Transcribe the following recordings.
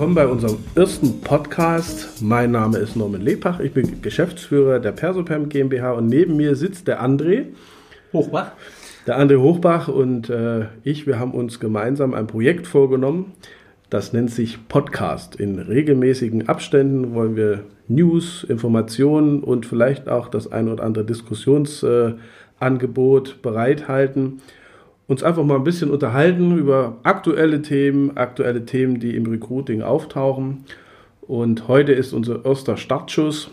willkommen bei unserem ersten Podcast. Mein Name ist Norman Lepach, ich bin Geschäftsführer der Persopam GmbH und neben mir sitzt der André Hochbach. Der André Hochbach und äh, ich, wir haben uns gemeinsam ein Projekt vorgenommen, das nennt sich Podcast. In regelmäßigen Abständen wollen wir News, Informationen und vielleicht auch das ein oder andere Diskussionsangebot äh, bereithalten uns einfach mal ein bisschen unterhalten über aktuelle Themen, aktuelle Themen, die im Recruiting auftauchen. Und heute ist unser erster Startschuss.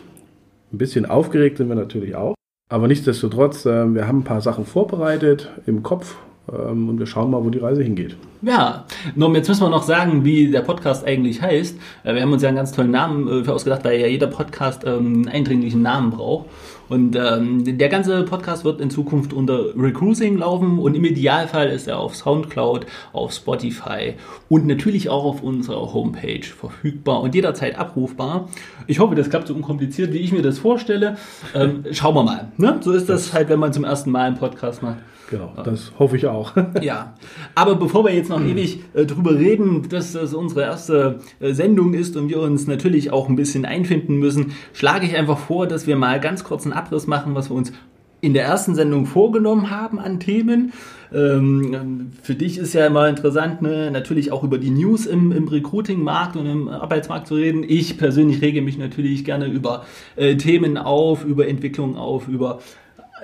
Ein bisschen aufgeregt sind wir natürlich auch. Aber nichtsdestotrotz, äh, wir haben ein paar Sachen vorbereitet im Kopf und wir schauen mal, wo die Reise hingeht. Ja, Norm, jetzt müssen wir noch sagen, wie der Podcast eigentlich heißt. Äh, wir haben uns ja einen ganz tollen Namen äh, für ausgedacht, weil ja jeder Podcast ähm, einen eindringlichen Namen braucht. Und ähm, der ganze Podcast wird in Zukunft unter Recruiting laufen und im Idealfall ist er auf Soundcloud, auf Spotify und natürlich auch auf unserer Homepage verfügbar und jederzeit abrufbar. Ich hoffe, das klappt so unkompliziert, wie ich mir das vorstelle. Ähm, schauen wir mal. Ne? So ist das halt, wenn man zum ersten Mal einen Podcast macht. Genau, das hoffe ich auch. ja, aber bevor wir jetzt noch ewig äh, drüber reden, dass das unsere erste äh, Sendung ist und wir uns natürlich auch ein bisschen einfinden müssen, schlage ich einfach vor, dass wir mal ganz kurz einen Abriss machen, was wir uns in der ersten Sendung vorgenommen haben an Themen. Ähm, für dich ist ja immer interessant, ne, natürlich auch über die News im, im Recruiting-Markt und im Arbeitsmarkt zu reden. Ich persönlich rege mich natürlich gerne über äh, Themen auf, über Entwicklung auf, über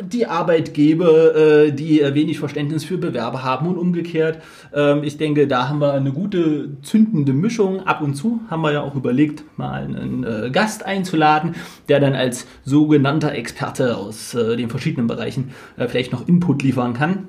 die Arbeitgeber, äh, die wenig Verständnis für Bewerber haben und umgekehrt. Ähm, ich denke, da haben wir eine gute zündende Mischung. Ab und zu haben wir ja auch überlegt, mal einen äh, Gast einzuladen, der dann als sogenannter Experte aus äh, den verschiedenen Bereichen vielleicht noch Input liefern kann.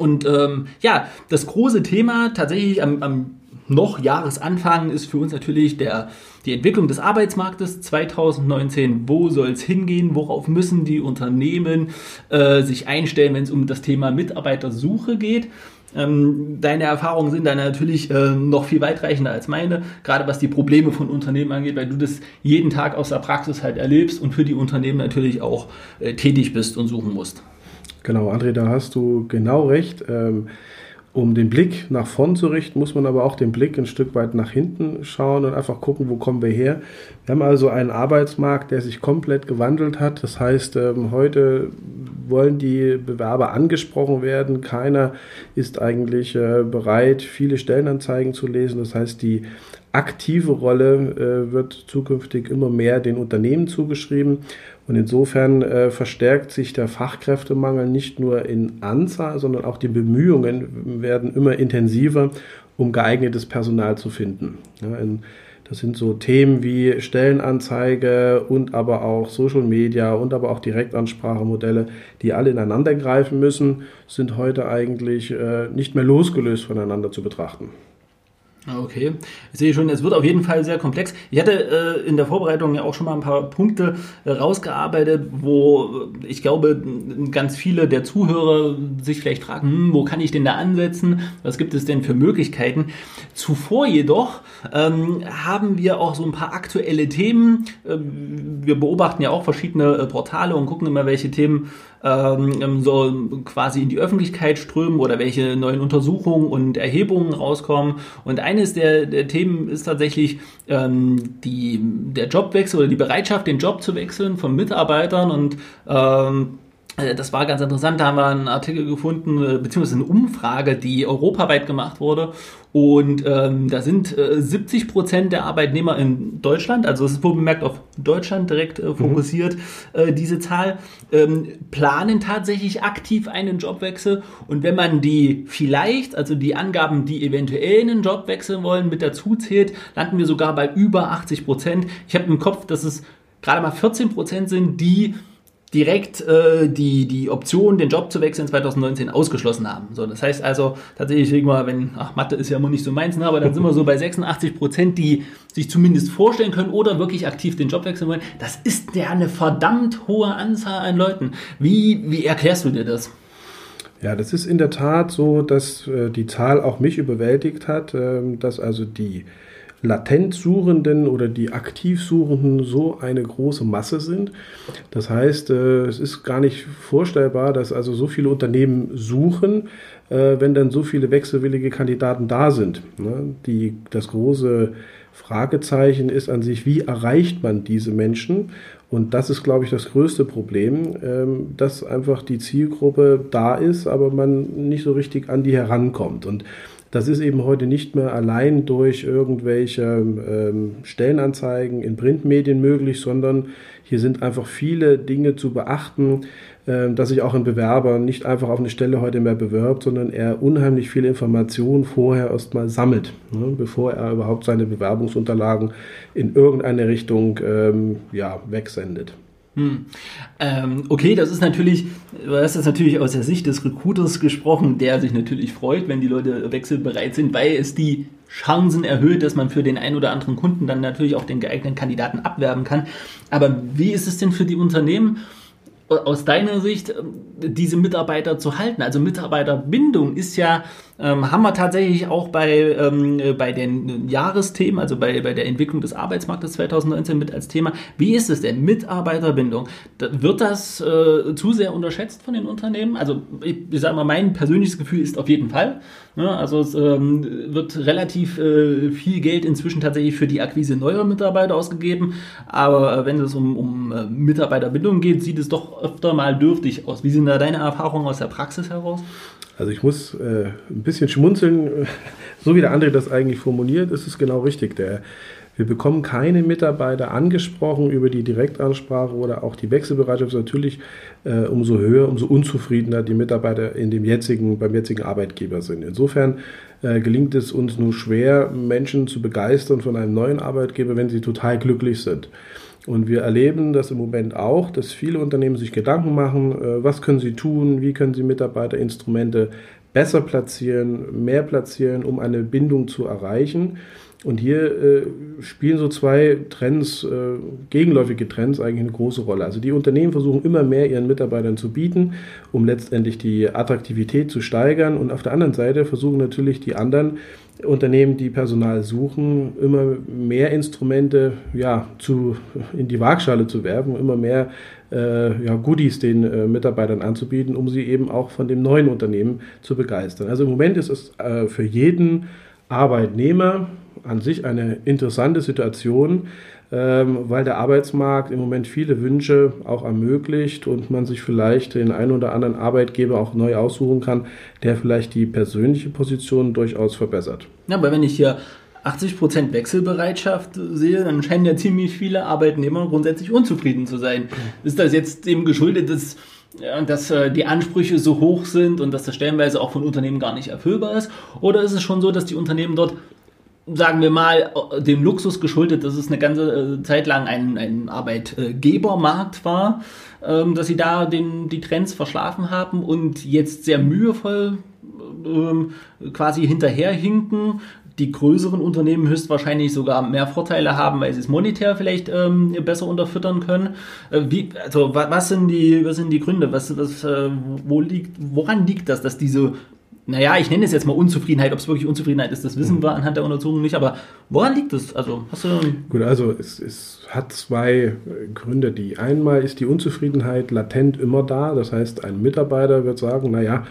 Und ähm, ja, das große Thema tatsächlich am, am noch Jahresanfang ist für uns natürlich der, die Entwicklung des Arbeitsmarktes 2019. Wo soll es hingehen? Worauf müssen die Unternehmen äh, sich einstellen, wenn es um das Thema Mitarbeitersuche geht? Ähm, deine Erfahrungen sind da natürlich äh, noch viel weitreichender als meine, gerade was die Probleme von Unternehmen angeht, weil du das jeden Tag aus der Praxis halt erlebst und für die Unternehmen natürlich auch äh, tätig bist und suchen musst. Genau, André, da hast du genau recht. Ähm, um den Blick nach vorn zu richten, muss man aber auch den Blick ein Stück weit nach hinten schauen und einfach gucken, wo kommen wir her. Wir haben also einen Arbeitsmarkt, der sich komplett gewandelt hat. Das heißt, ähm, heute wollen die Bewerber angesprochen werden. Keiner ist eigentlich äh, bereit, viele Stellenanzeigen zu lesen. Das heißt, die aktive Rolle äh, wird zukünftig immer mehr den Unternehmen zugeschrieben. Und insofern äh, verstärkt sich der Fachkräftemangel nicht nur in Anzahl, sondern auch die Bemühungen werden immer intensiver, um geeignetes Personal zu finden. Ja, in, das sind so Themen wie Stellenanzeige und aber auch Social Media und aber auch Direktansprachemodelle, die alle ineinander greifen müssen, sind heute eigentlich äh, nicht mehr losgelöst voneinander zu betrachten. Okay, ich sehe schon, es wird auf jeden Fall sehr komplex. Ich hatte äh, in der Vorbereitung ja auch schon mal ein paar Punkte äh, rausgearbeitet, wo äh, ich glaube, ganz viele der Zuhörer sich vielleicht fragen, hm, wo kann ich denn da ansetzen? Was gibt es denn für Möglichkeiten? Zuvor jedoch ähm, haben wir auch so ein paar aktuelle Themen. Ähm, wir beobachten ja auch verschiedene äh, Portale und gucken immer, welche Themen ähm, so quasi in die Öffentlichkeit strömen oder welche neuen Untersuchungen und Erhebungen rauskommen. Und eines der, der Themen ist tatsächlich ähm, die, der Jobwechsel oder die Bereitschaft, den Job zu wechseln von Mitarbeitern und ähm, äh, das war ganz interessant, da haben wir einen Artikel gefunden, äh, beziehungsweise eine Umfrage, die europaweit gemacht wurde. Und ähm, da sind äh, 70 Prozent der Arbeitnehmer in Deutschland, also es ist wohl bemerkt auf Deutschland direkt äh, fokussiert, mhm. äh, diese Zahl, ähm, planen tatsächlich aktiv einen Jobwechsel. Und wenn man die vielleicht, also die Angaben, die eventuell einen Job wechseln wollen, mit dazu zählt, landen wir sogar bei über 80 Prozent. Ich habe im Kopf, dass es gerade mal 14 Prozent sind, die direkt äh, die, die Option, den Job zu wechseln 2019 ausgeschlossen haben. So, das heißt also tatsächlich, irgendwann, wenn, ach, Mathe ist ja immer nicht so meins, ne, aber dann sind wir so bei 86 Prozent, die sich zumindest vorstellen können oder wirklich aktiv den Job wechseln wollen. Das ist ja eine verdammt hohe Anzahl an Leuten. Wie, wie erklärst du dir das? Ja, das ist in der Tat so, dass äh, die Zahl auch mich überwältigt hat, äh, dass also die Latentsuchenden oder die Aktivsuchenden so eine große Masse sind. Das heißt, äh, es ist gar nicht vorstellbar, dass also so viele Unternehmen suchen, äh, wenn dann so viele wechselwillige Kandidaten da sind. Ne? Die, das große Fragezeichen ist an sich, wie erreicht man diese Menschen? Und das ist, glaube ich, das größte Problem, ähm, dass einfach die Zielgruppe da ist, aber man nicht so richtig an die herankommt. Und das ist eben heute nicht mehr allein durch irgendwelche ähm, Stellenanzeigen in Printmedien möglich, sondern hier sind einfach viele Dinge zu beachten, äh, dass sich auch ein Bewerber nicht einfach auf eine Stelle heute mehr bewirbt, sondern er unheimlich viele Informationen vorher erstmal sammelt, ne, bevor er überhaupt seine Bewerbungsunterlagen in irgendeine Richtung ähm, ja, wegsendet. Hm. Ähm, okay, das ist natürlich, das natürlich aus der Sicht des Recruiters gesprochen, der sich natürlich freut, wenn die Leute wechselbereit sind, weil es die Chancen erhöht, dass man für den einen oder anderen Kunden dann natürlich auch den geeigneten Kandidaten abwerben kann. Aber wie ist es denn für die Unternehmen? Aus deiner Sicht ähm, diese Mitarbeiter zu halten? Also Mitarbeiterbindung ist ja, ähm, haben wir tatsächlich auch bei, ähm, bei den Jahresthemen, also bei, bei der Entwicklung des Arbeitsmarktes 2019 mit als Thema. Wie ist es denn? Mitarbeiterbindung. Wird das äh, zu sehr unterschätzt von den Unternehmen? Also ich, ich sage mal, mein persönliches Gefühl ist auf jeden Fall. Ne? Also es ähm, wird relativ äh, viel Geld inzwischen tatsächlich für die Akquise neuer Mitarbeiter ausgegeben. Aber äh, wenn es um, um äh, Mitarbeiterbindung geht, sieht es doch öfter mal dürftig aus. Wie sind da deine Erfahrungen aus der Praxis heraus? Also ich muss äh, ein bisschen schmunzeln, so wie der andere das eigentlich formuliert, ist es genau richtig. Der, wir bekommen keine Mitarbeiter angesprochen über die Direktansprache oder auch die Wechselbereitschaft. Natürlich äh, umso höher, umso unzufriedener die Mitarbeiter in dem jetzigen, beim jetzigen Arbeitgeber sind. Insofern äh, gelingt es uns nur schwer, Menschen zu begeistern von einem neuen Arbeitgeber, wenn sie total glücklich sind. Und wir erleben das im Moment auch, dass viele Unternehmen sich Gedanken machen, äh, was können sie tun, wie können sie Mitarbeiterinstrumente besser platzieren, mehr platzieren, um eine Bindung zu erreichen. Und hier äh, spielen so zwei Trends, äh, gegenläufige Trends eigentlich eine große Rolle. Also die Unternehmen versuchen immer mehr ihren Mitarbeitern zu bieten, um letztendlich die Attraktivität zu steigern. Und auf der anderen Seite versuchen natürlich die anderen Unternehmen, die Personal suchen, immer mehr Instrumente ja, zu, in die Waagschale zu werfen, immer mehr äh, ja, Goodies den äh, Mitarbeitern anzubieten, um sie eben auch von dem neuen Unternehmen zu begeistern. Also im Moment ist es äh, für jeden Arbeitnehmer an sich eine interessante Situation, weil der Arbeitsmarkt im Moment viele Wünsche auch ermöglicht und man sich vielleicht den einen oder anderen Arbeitgeber auch neu aussuchen kann, der vielleicht die persönliche Position durchaus verbessert. Ja, aber wenn ich hier 80% Wechselbereitschaft sehe, dann scheinen ja ziemlich viele Arbeitnehmer grundsätzlich unzufrieden zu sein. Ist das jetzt dem geschuldet, dass, dass äh, die Ansprüche so hoch sind und dass das stellenweise auch von Unternehmen gar nicht erfüllbar ist? Oder ist es schon so, dass die Unternehmen dort sagen wir mal, dem Luxus geschuldet, dass es eine ganze äh, Zeit lang ein, ein Arbeitgebermarkt war, ähm, dass sie da den, die Trends verschlafen haben und jetzt sehr mühevoll ähm, quasi hinterherhinken. Die größeren Unternehmen höchstwahrscheinlich sogar mehr Vorteile haben, weil sie es monetär vielleicht ähm, besser unterfüttern können. Äh, wie, also was sind die, was sind die Gründe? Was, was, äh, wo liegt, woran liegt das, dass diese naja, ich nenne es jetzt mal Unzufriedenheit. Ob es wirklich Unzufriedenheit ist, das wissen wir anhand der Untersuchung nicht. Aber woran liegt es? Also, hast du Gut, also es, es hat zwei Gründe. Die einmal ist die Unzufriedenheit latent immer da. Das heißt, ein Mitarbeiter wird sagen, naja,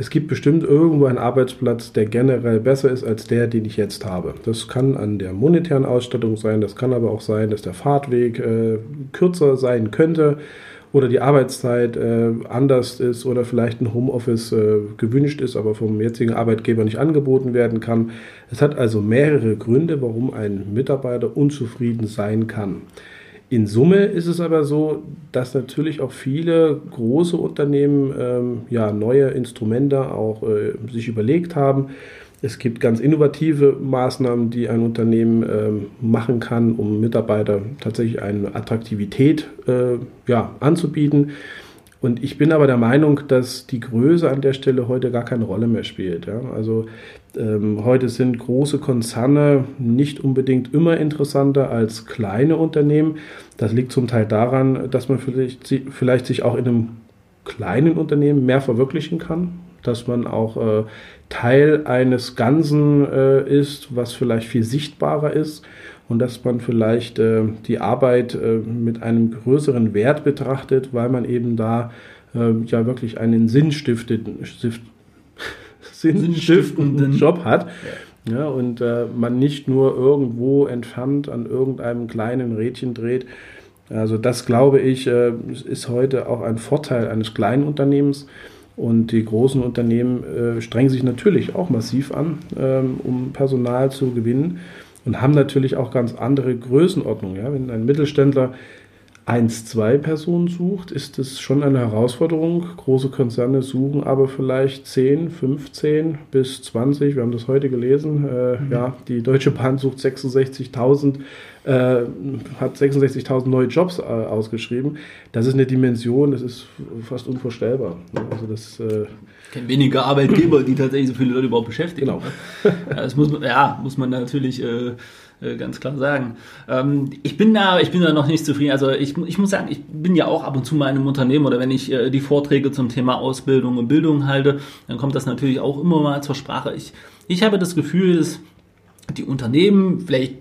es gibt bestimmt irgendwo einen Arbeitsplatz, der generell besser ist als der, den ich jetzt habe. Das kann an der monetären Ausstattung sein, das kann aber auch sein, dass der Fahrtweg äh, kürzer sein könnte oder die Arbeitszeit äh, anders ist oder vielleicht ein Homeoffice äh, gewünscht ist, aber vom jetzigen Arbeitgeber nicht angeboten werden kann. Es hat also mehrere Gründe, warum ein Mitarbeiter unzufrieden sein kann. In Summe ist es aber so, dass natürlich auch viele große Unternehmen ähm, ja, neue Instrumente auch äh, sich überlegt haben es gibt ganz innovative Maßnahmen, die ein Unternehmen ähm, machen kann, um Mitarbeiter tatsächlich eine Attraktivität äh, ja, anzubieten. Und ich bin aber der Meinung, dass die Größe an der Stelle heute gar keine Rolle mehr spielt. Ja? Also ähm, heute sind große Konzerne nicht unbedingt immer interessanter als kleine Unternehmen. Das liegt zum Teil daran, dass man vielleicht, vielleicht sich auch in einem kleinen Unternehmen mehr verwirklichen kann, dass man auch äh, Teil eines Ganzen äh, ist, was vielleicht viel sichtbarer ist und dass man vielleicht äh, die Arbeit äh, mit einem größeren Wert betrachtet, weil man eben da äh, ja wirklich einen sinnstiftenden, sinnstiftenden Job hat. Ja, und äh, man nicht nur irgendwo entfernt an irgendeinem kleinen Rädchen dreht. Also das glaube ich, äh, ist heute auch ein Vorteil eines kleinen Unternehmens. Und die großen Unternehmen äh, strengen sich natürlich auch massiv an, ähm, um Personal zu gewinnen und haben natürlich auch ganz andere Größenordnungen. Ja? Wenn ein Mittelständler eins, zwei Personen sucht, ist es schon eine Herausforderung. Große Konzerne suchen aber vielleicht 10, 15 bis 20. Wir haben das heute gelesen. Äh, mhm. Ja, die Deutsche Bahn sucht 66.000, äh, hat 66.000 neue Jobs äh, ausgeschrieben. Das ist eine Dimension, das ist fast unvorstellbar. Also das, äh, ich kenne weniger Arbeitgeber, die tatsächlich so viele Leute überhaupt beschäftigen. Genau. Ja, das muss man, ja, muss man natürlich äh, äh, ganz klar sagen. Ähm, ich bin da, ich bin da noch nicht zufrieden. Also ich, ich muss sagen, ich bin ja auch ab und zu mal in einem Unternehmen oder wenn ich äh, die Vorträge zum Thema Ausbildung und Bildung halte, dann kommt das natürlich auch immer mal zur Sprache. Ich, ich habe das Gefühl, dass die Unternehmen, vielleicht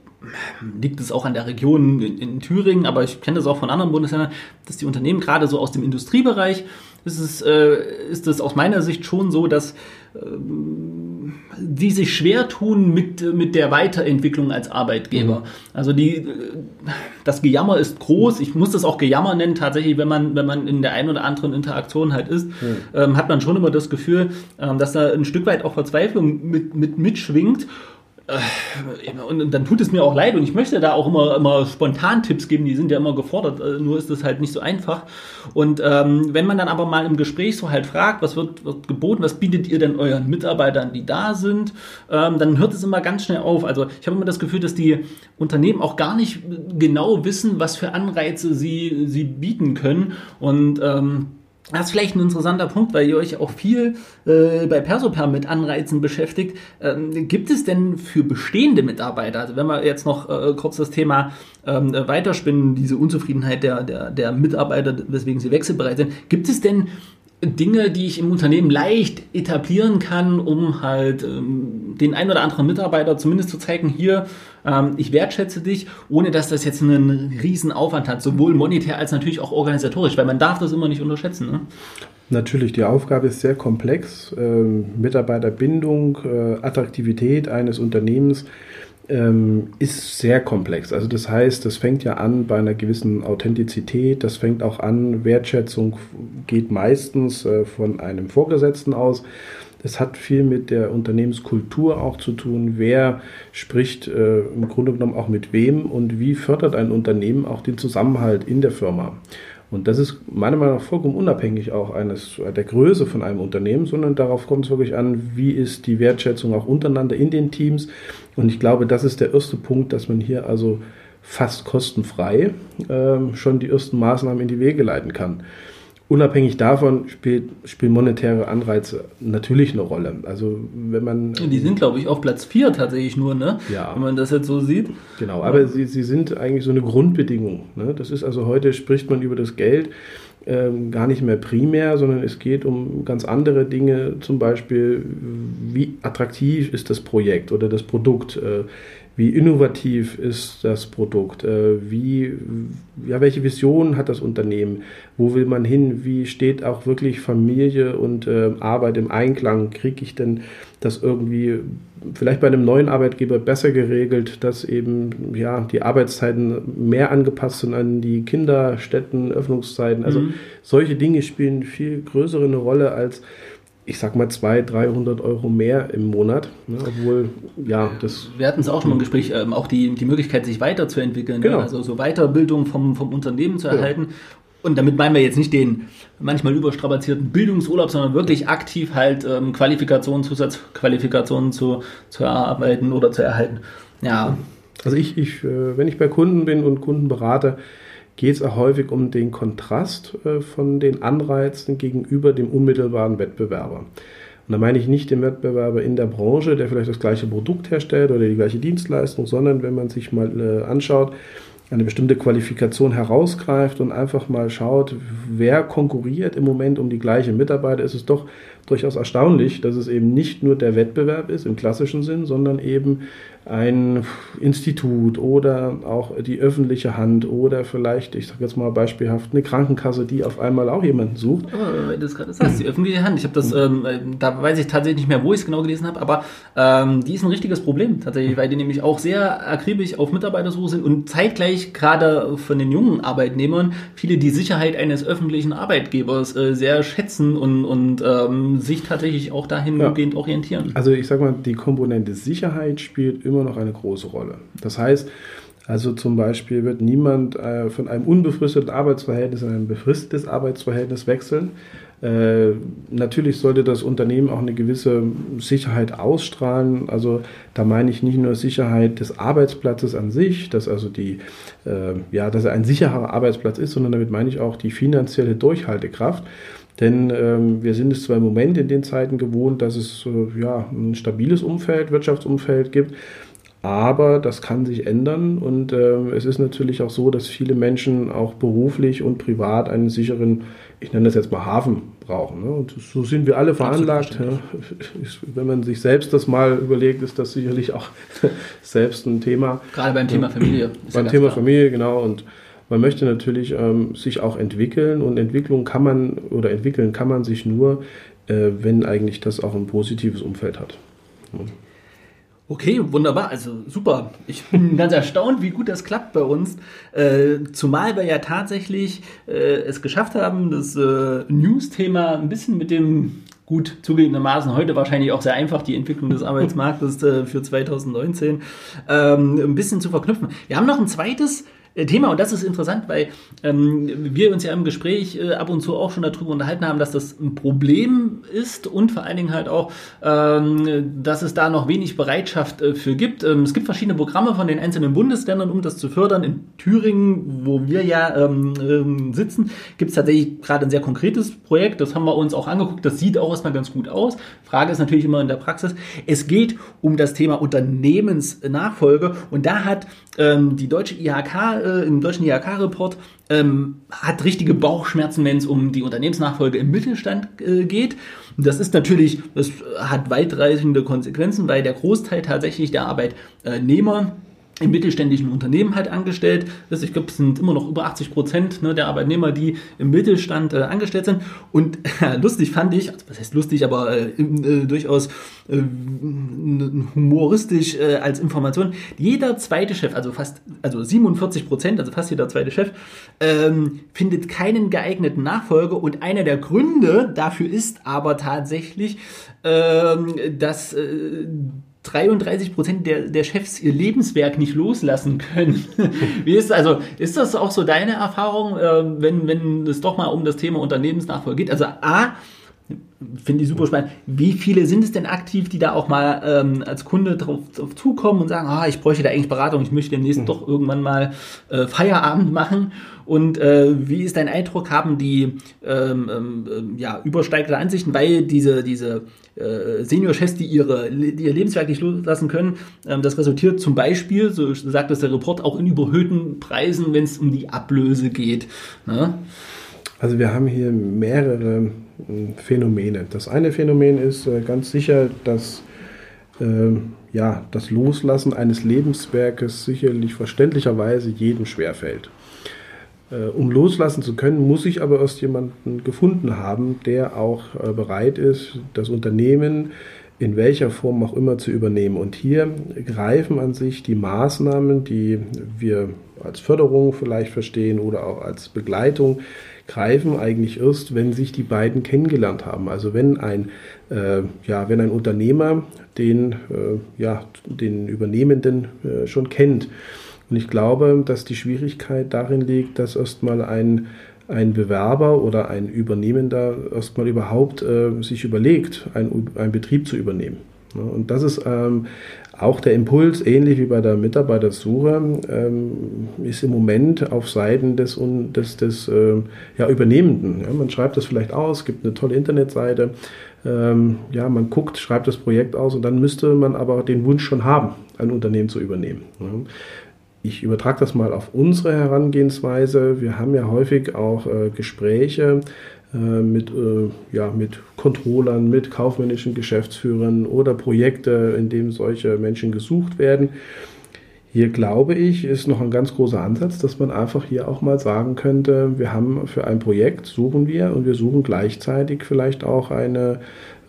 liegt es auch an der Region in, in Thüringen, aber ich kenne das auch von anderen Bundesländern, dass die Unternehmen gerade so aus dem Industriebereich, ist es, äh, ist es aus meiner Sicht schon so, dass ähm, die sich schwer tun mit, mit der Weiterentwicklung als Arbeitgeber. Mhm. Also die, das Gejammer ist groß. Ich muss das auch Gejammer nennen. Tatsächlich, wenn man, wenn man in der einen oder anderen Interaktion halt ist, mhm. ähm, hat man schon immer das Gefühl, ähm, dass da ein Stück weit auch Verzweiflung mit, mit mitschwingt. Und dann tut es mir auch leid und ich möchte da auch immer, immer spontan Tipps geben, die sind ja immer gefordert, äh, nur ist das halt nicht so einfach. Und ähm, wenn man dann aber mal im Gespräch so halt fragt, was wird, wird geboten, was bietet ihr denn euren Mitarbeitern, die da sind, ähm, dann hört es immer ganz schnell auf. Also ich habe immer das Gefühl, dass die Unternehmen auch gar nicht genau wissen, was für Anreize sie, sie bieten können und ähm, das ist vielleicht ein interessanter Punkt, weil ihr euch auch viel äh, bei Persoper mit Anreizen beschäftigt. Ähm, gibt es denn für bestehende Mitarbeiter, also wenn wir jetzt noch äh, kurz das Thema ähm, weiterspinnen, diese Unzufriedenheit der, der, der Mitarbeiter, weswegen sie wechselbereit sind, gibt es denn Dinge, die ich im Unternehmen leicht etablieren kann, um halt ähm, den ein oder anderen Mitarbeiter zumindest zu zeigen, hier, ähm, ich wertschätze dich, ohne dass das jetzt einen riesen Aufwand hat, sowohl monetär als natürlich auch organisatorisch, weil man darf das immer nicht unterschätzen. Ne? Natürlich, die Aufgabe ist sehr komplex. Ähm, Mitarbeiterbindung, äh, Attraktivität eines Unternehmens ähm, ist sehr komplex. Also das heißt, das fängt ja an bei einer gewissen Authentizität, das fängt auch an, Wertschätzung geht meistens äh, von einem Vorgesetzten aus. Das hat viel mit der Unternehmenskultur auch zu tun. Wer spricht äh, im Grunde genommen auch mit wem und wie fördert ein Unternehmen auch den Zusammenhalt in der Firma. Und das ist meiner Meinung nach vollkommen unabhängig auch eines der Größe von einem Unternehmen, sondern darauf kommt es wirklich an, wie ist die Wertschätzung auch untereinander in den Teams. Und ich glaube, das ist der erste Punkt, dass man hier also fast kostenfrei äh, schon die ersten Maßnahmen in die Wege leiten kann. Unabhängig davon spielt, spielen monetäre Anreize natürlich eine Rolle. Also wenn man. Die sind, glaube ich, auf Platz 4 tatsächlich nur, ne? Ja. Wenn man das jetzt so sieht. Genau, aber ja. sie, sie sind eigentlich so eine Grundbedingung. Ne? Das ist also heute spricht man über das Geld ähm, gar nicht mehr primär, sondern es geht um ganz andere Dinge, zum Beispiel, wie attraktiv ist das Projekt oder das Produkt, äh, wie innovativ ist das Produkt, äh, wie, ja, welche Vision hat das Unternehmen, wo will man hin, wie steht auch wirklich Familie und äh, Arbeit im Einklang, kriege ich denn das irgendwie vielleicht bei einem neuen Arbeitgeber besser geregelt, dass eben ja die Arbeitszeiten mehr angepasst sind an die Kinderstätten, Öffnungszeiten. Also mhm. solche Dinge spielen viel größere eine Rolle als ich sag mal 200, 300 Euro mehr im Monat, ne, obwohl, ja, das... Wir hatten es auch schon mal im Gespräch, ähm, auch die, die Möglichkeit, sich weiterzuentwickeln, ne? genau. ne? also so Weiterbildung vom, vom Unternehmen zu erhalten. Ja. Und damit meinen wir jetzt nicht den manchmal überstrapazierten Bildungsurlaub, sondern wirklich aktiv halt ähm, Qualifikationen, Zusatzqualifikationen zu, zu erarbeiten oder zu erhalten. Ja. Also ich, ich, äh, wenn ich bei Kunden bin und Kunden berate, geht es auch häufig um den Kontrast äh, von den Anreizen gegenüber dem unmittelbaren Wettbewerber. Und da meine ich nicht den Wettbewerber in der Branche, der vielleicht das gleiche Produkt herstellt oder die gleiche Dienstleistung, sondern wenn man sich mal äh, anschaut, eine bestimmte Qualifikation herausgreift und einfach mal schaut, wer konkurriert im Moment um die gleiche Mitarbeiter, ist es doch durchaus erstaunlich, dass es eben nicht nur der Wettbewerb ist im klassischen Sinn, sondern eben ein Institut oder auch die öffentliche Hand oder vielleicht, ich sage jetzt mal beispielhaft, eine Krankenkasse, die auf einmal auch jemanden sucht. Oh, das gerade sagst, die öffentliche Hand. Ich habe das, ähm, da weiß ich tatsächlich nicht mehr, wo ich es genau gelesen habe, aber ähm, die ist ein richtiges Problem tatsächlich, weil die nämlich auch sehr akribisch auf Mitarbeitersuche sind und zeitgleich gerade von den jungen Arbeitnehmern viele die Sicherheit eines öffentlichen Arbeitgebers äh, sehr schätzen und, und ähm, sich tatsächlich auch dahingehend ja. orientieren. Also ich sage mal, die Komponente Sicherheit spielt immer noch eine große Rolle. Das heißt, also zum Beispiel wird niemand äh, von einem unbefristeten Arbeitsverhältnis in ein befristetes Arbeitsverhältnis wechseln. Äh, natürlich sollte das Unternehmen auch eine gewisse Sicherheit ausstrahlen. Also da meine ich nicht nur Sicherheit des Arbeitsplatzes an sich, dass also die, äh, ja, dass er ein sicherer Arbeitsplatz ist, sondern damit meine ich auch die finanzielle Durchhaltekraft. Denn ähm, wir sind es zwar im Moment in den Zeiten gewohnt, dass es äh, ja, ein stabiles Umfeld, Wirtschaftsumfeld gibt, aber das kann sich ändern und äh, es ist natürlich auch so, dass viele Menschen auch beruflich und privat einen sicheren, ich nenne das jetzt mal Hafen brauchen. Ne? Und so sind wir alle veranlagt. Ja. Wenn man sich selbst das mal überlegt, ist das sicherlich auch selbst ein Thema. Gerade beim Thema Familie. beim Thema klar. Familie, genau. Und man möchte natürlich ähm, sich auch entwickeln und Entwicklung kann man oder entwickeln kann man sich nur, äh, wenn eigentlich das auch ein positives Umfeld hat. Ja. Okay, wunderbar, also super. Ich bin ganz erstaunt, wie gut das klappt bei uns. Äh, zumal wir ja tatsächlich äh, es geschafft haben, das äh, News-Thema ein bisschen mit dem gut zugegebenermaßen heute wahrscheinlich auch sehr einfach die Entwicklung des Arbeitsmarktes äh, für 2019 ähm, ein bisschen zu verknüpfen. Wir haben noch ein zweites Thema und das ist interessant, weil ähm, wir uns ja im Gespräch äh, ab und zu auch schon darüber unterhalten haben, dass das ein Problem ist und vor allen Dingen halt auch, ähm, dass es da noch wenig Bereitschaft äh, für gibt. Ähm, es gibt verschiedene Programme von den einzelnen Bundesländern, um das zu fördern. In Thüringen, wo wir ja ähm, ähm, sitzen, gibt es tatsächlich gerade ein sehr konkretes Projekt. Das haben wir uns auch angeguckt. Das sieht auch erstmal ganz gut aus. Frage ist natürlich immer in der Praxis. Es geht um das Thema Unternehmensnachfolge und da hat ähm, die deutsche IHK äh, im deutschen IHK-Report ähm, hat richtige Bauchschmerzen, wenn es um die Unternehmensnachfolge im Mittelstand äh, geht. Das ist natürlich, das hat weitreichende Konsequenzen, weil der Großteil tatsächlich der Arbeitnehmer im mittelständischen Unternehmen halt angestellt ist. Ich glaube, es sind immer noch über 80 Prozent ne, der Arbeitnehmer, die im Mittelstand äh, angestellt sind. Und äh, lustig fand ich, also was heißt lustig, aber äh, äh durchaus äh, humoristisch äh, als Information, jeder zweite Chef, also fast, also 47 Prozent, also fast jeder zweite Chef, ähm, findet keinen geeigneten Nachfolger. Und einer der Gründe dafür ist aber tatsächlich, ähm, dass 33 Prozent der, der Chefs ihr Lebenswerk nicht loslassen können. Wie ist also ist das auch so deine Erfahrung, äh, wenn wenn es doch mal um das Thema Unternehmensnachfolge geht? Also a Finde ich super spannend. Wie viele sind es denn aktiv, die da auch mal ähm, als Kunde drauf, drauf zukommen und sagen, ah, ich bräuchte da eigentlich Beratung, ich möchte demnächst mhm. doch irgendwann mal äh, Feierabend machen? Und äh, wie ist dein Eindruck? Haben die ähm, ähm, ja, übersteigende Ansichten, weil diese, diese äh, Senior-Chefs, die ihre, ihr Lebenswerk nicht loslassen können, ähm, das resultiert zum Beispiel, so sagt es der Report, auch in überhöhten Preisen, wenn es um die Ablöse geht. Ne? Also wir haben hier mehrere Phänomene. Das eine Phänomen ist äh, ganz sicher, dass äh, ja, das Loslassen eines Lebenswerkes sicherlich verständlicherweise jedem schwerfällt. Äh, um loslassen zu können, muss ich aber erst jemanden gefunden haben, der auch äh, bereit ist, das Unternehmen in welcher Form auch immer zu übernehmen. Und hier greifen an sich die Maßnahmen, die wir als Förderung vielleicht verstehen oder auch als Begleitung, greifen eigentlich erst, wenn sich die beiden kennengelernt haben. Also wenn ein, äh, ja, wenn ein Unternehmer den, äh, ja, den Übernehmenden äh, schon kennt. Und ich glaube, dass die Schwierigkeit darin liegt, dass erstmal ein, ein Bewerber oder ein Übernehmender erstmal überhaupt äh, sich überlegt, ein, einen Betrieb zu übernehmen. Und das ist ähm, auch der Impuls, ähnlich wie bei der Mitarbeitersuche, ähm, ist im Moment auf Seiten des, des, des äh, ja, Übernehmenden. Ja, man schreibt das vielleicht aus, gibt eine tolle Internetseite, ähm, ja, man guckt, schreibt das Projekt aus und dann müsste man aber den Wunsch schon haben, ein Unternehmen zu übernehmen. Ich übertrage das mal auf unsere Herangehensweise. Wir haben ja häufig auch äh, Gespräche mit, äh, ja, mit Controllern, mit kaufmännischen Geschäftsführern oder Projekte, in denen solche Menschen gesucht werden. Hier glaube ich, ist noch ein ganz großer Ansatz, dass man einfach hier auch mal sagen könnte, wir haben für ein Projekt, suchen wir und wir suchen gleichzeitig vielleicht auch eine,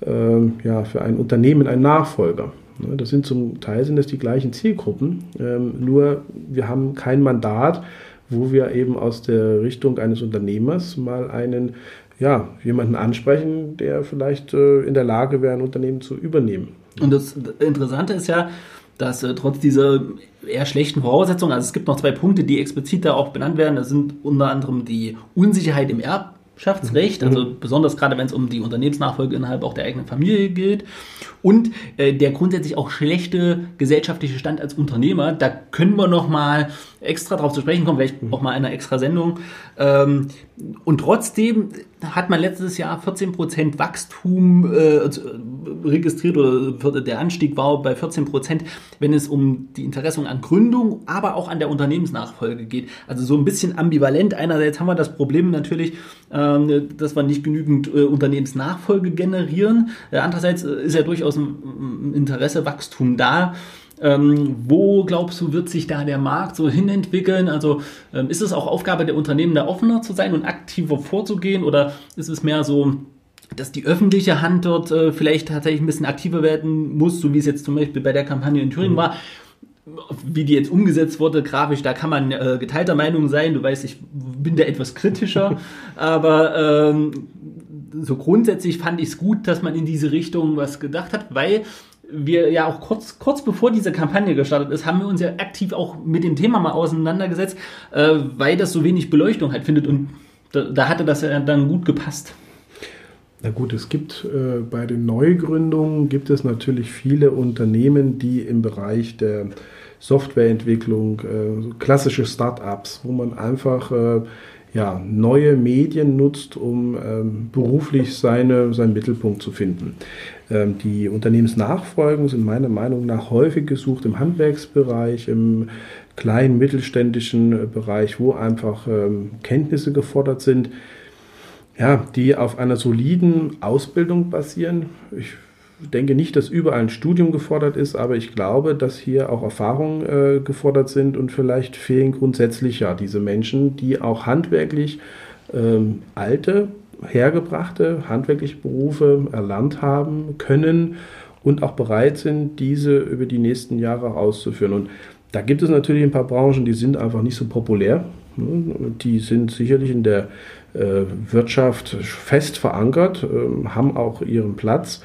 äh, ja, für ein Unternehmen einen Nachfolger. Ne, das sind zum Teil sind das die gleichen Zielgruppen, ähm, nur wir haben kein Mandat, wo wir eben aus der Richtung eines Unternehmers mal einen, ja, jemanden ansprechen, der vielleicht äh, in der Lage wäre, ein Unternehmen zu übernehmen. Und das Interessante ist ja, dass äh, trotz dieser eher schlechten Voraussetzungen, also es gibt noch zwei Punkte, die explizit da auch benannt werden, das sind unter anderem die Unsicherheit im Erbschaftsrecht, also mhm. besonders gerade wenn es um die Unternehmensnachfolge innerhalb auch der eigenen Familie geht und äh, der grundsätzlich auch schlechte gesellschaftliche Stand als Unternehmer. Da können wir noch mal extra drauf zu sprechen kommen, vielleicht mhm. auch mal in einer extra Sendung. Ähm, und trotzdem hat man letztes Jahr 14% Wachstum äh, registriert oder der Anstieg war bei 14%, wenn es um die Interessung an Gründung, aber auch an der Unternehmensnachfolge geht. Also so ein bisschen ambivalent. Einerseits haben wir das Problem natürlich, ähm, dass wir nicht genügend äh, Unternehmensnachfolge generieren. Andererseits ist ja durchaus ein Interesse, Wachstum da. Ähm, wo glaubst du, wird sich da der Markt so hinentwickeln? Also ähm, ist es auch Aufgabe der Unternehmen, da offener zu sein und aktiver vorzugehen? Oder ist es mehr so, dass die öffentliche Hand dort äh, vielleicht tatsächlich ein bisschen aktiver werden muss, so wie es jetzt zum Beispiel bei der Kampagne in Thüringen mhm. war? Wie die jetzt umgesetzt wurde, grafisch, da kann man äh, geteilter Meinung sein. Du weißt, ich bin da etwas kritischer. aber ähm, so grundsätzlich fand ich es gut, dass man in diese Richtung was gedacht hat, weil wir ja auch kurz, kurz bevor diese Kampagne gestartet ist, haben wir uns ja aktiv auch mit dem Thema mal auseinandergesetzt, äh, weil das so wenig Beleuchtung halt findet und da, da hatte das ja dann gut gepasst. Na gut, es gibt äh, bei den Neugründungen gibt es natürlich viele Unternehmen, die im Bereich der Softwareentwicklung, äh, so klassische Start-ups, wo man einfach äh, ja, neue Medien nutzt, um ähm, beruflich seine, seinen Mittelpunkt zu finden. Ähm, die Unternehmensnachfolgen sind meiner Meinung nach häufig gesucht im Handwerksbereich, im kleinen mittelständischen äh, Bereich, wo einfach ähm, Kenntnisse gefordert sind, ja, die auf einer soliden Ausbildung basieren. Ich denke nicht, dass überall ein Studium gefordert ist, aber ich glaube, dass hier auch Erfahrungen äh, gefordert sind und vielleicht fehlen grundsätzlich ja diese Menschen, die auch handwerklich ähm, alte, hergebrachte handwerkliche Berufe erlernt haben können und auch bereit sind, diese über die nächsten Jahre auszuführen. Und da gibt es natürlich ein paar Branchen, die sind einfach nicht so populär. Die sind sicherlich in der äh, Wirtschaft fest verankert, ähm, haben auch ihren Platz